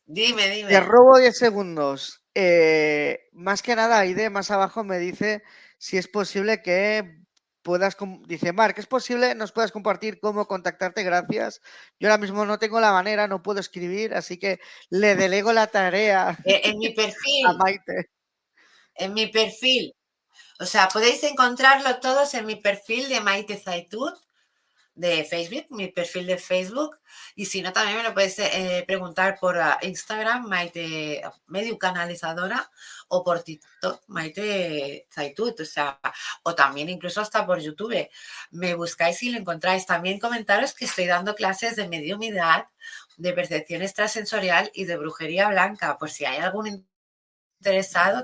Dime, dime. Te robo 10 segundos. Eh, más que nada, Aide, más abajo me dice si es posible que puedas, dice Marc, es posible nos puedas compartir cómo contactarte, gracias. Yo ahora mismo no tengo la manera, no puedo escribir, así que le delego la tarea eh, en mi (laughs) perfil. a Maite en mi perfil. O sea, podéis encontrarlo todos en mi perfil de Maite Zaitud de Facebook, mi perfil de Facebook. Y si no, también me lo podéis eh, preguntar por ah, Instagram, Maite Medio Canalizadora, o por TikTok, Maite Zaitud. O sea, o también incluso hasta por YouTube. Me buscáis y lo encontráis. También comentaros que estoy dando clases de mediumidad, de percepción extrasensorial y de brujería blanca, por si hay algún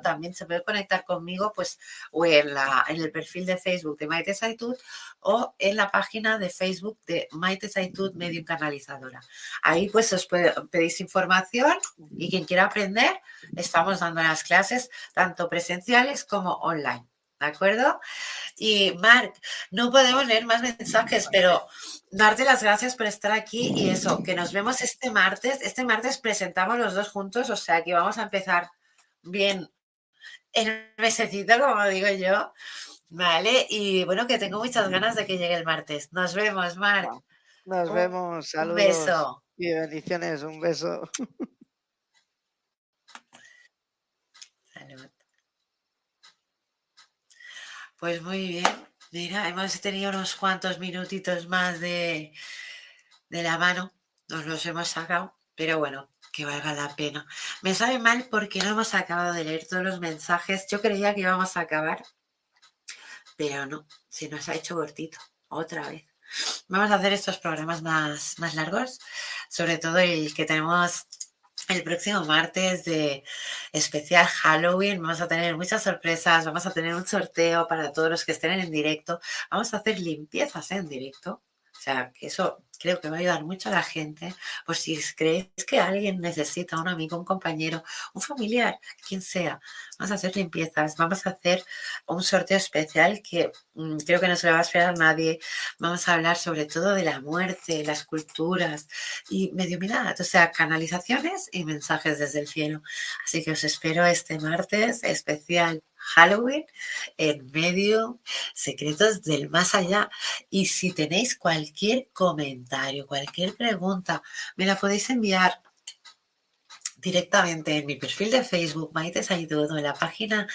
también se puede conectar conmigo pues o en, la, en el perfil de Facebook de Maite Saitud o en la página de Facebook de Maite Saitud Medium Canalizadora. Ahí pues os pedís información y quien quiera aprender, estamos dando las clases tanto presenciales como online. ¿De acuerdo? Y Marc, no podemos leer más mensajes, pero darte las gracias por estar aquí y eso, que nos vemos este martes. Este martes presentamos los dos juntos, o sea que vamos a empezar bien el mesecito, como digo yo. Vale, y bueno, que tengo muchas ganas de que llegue el martes. Nos vemos, Marc. Nos vemos, saludos. Un beso. Y bendiciones, un beso. Salud. Pues muy bien. Mira, hemos tenido unos cuantos minutitos más de, de la mano. Nos los hemos sacado. Pero bueno, que valga la pena. Me sabe mal porque no hemos acabado de leer todos los mensajes. Yo creía que íbamos a acabar, pero no, se nos ha hecho cortito, otra vez. Vamos a hacer estos programas más, más largos, sobre todo el que tenemos el próximo martes de especial Halloween. Vamos a tener muchas sorpresas, vamos a tener un sorteo para todos los que estén en directo. Vamos a hacer limpiezas en directo. O sea, que eso creo que va a ayudar mucho a la gente, por si crees que alguien necesita un amigo, un compañero, un familiar, quien sea. Vamos a hacer limpiezas, vamos a hacer un sorteo especial que mm, creo que no se le va a esperar a nadie. Vamos a hablar sobre todo de la muerte, las culturas y mediunidad, o sea, canalizaciones y mensajes desde el cielo. Así que os espero este martes especial Halloween en medio secretos del más allá. Y si tenéis cualquier comentario, cualquier pregunta, me la podéis enviar directamente en mi perfil de Facebook, Maite Saitud, o en la página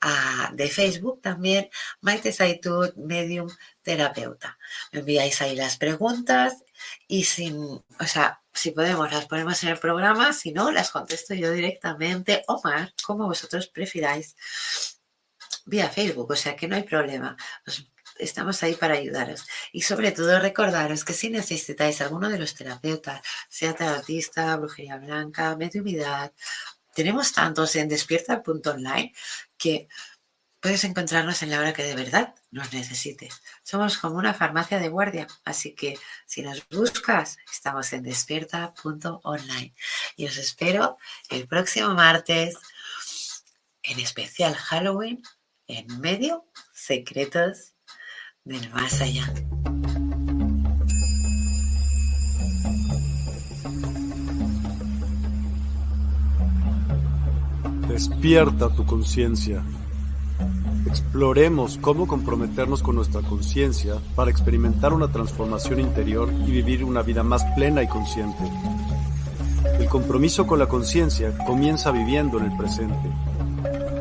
ah, de Facebook también, Maite Saitud, Medium Terapeuta. Me enviáis ahí las preguntas y sin, o sea, si podemos, las ponemos en el programa, si no, las contesto yo directamente, o Mar, como vosotros prefiráis, vía Facebook, o sea que no hay problema. estamos ahí para ayudaros. Y sobre todo recordaros que si necesitáis alguno de los terapeutas, sea terapista, brujería blanca, mediumidad, tenemos tantos en despierta.online que puedes encontrarnos en la hora que de verdad nos necesites. Somos como una farmacia de guardia, así que si nos buscas, estamos en despierta.online. Y os espero el próximo martes, en especial Halloween, en medio secretos del más allá. Despierta tu conciencia. Exploremos cómo comprometernos con nuestra conciencia para experimentar una transformación interior y vivir una vida más plena y consciente. El compromiso con la conciencia comienza viviendo en el presente.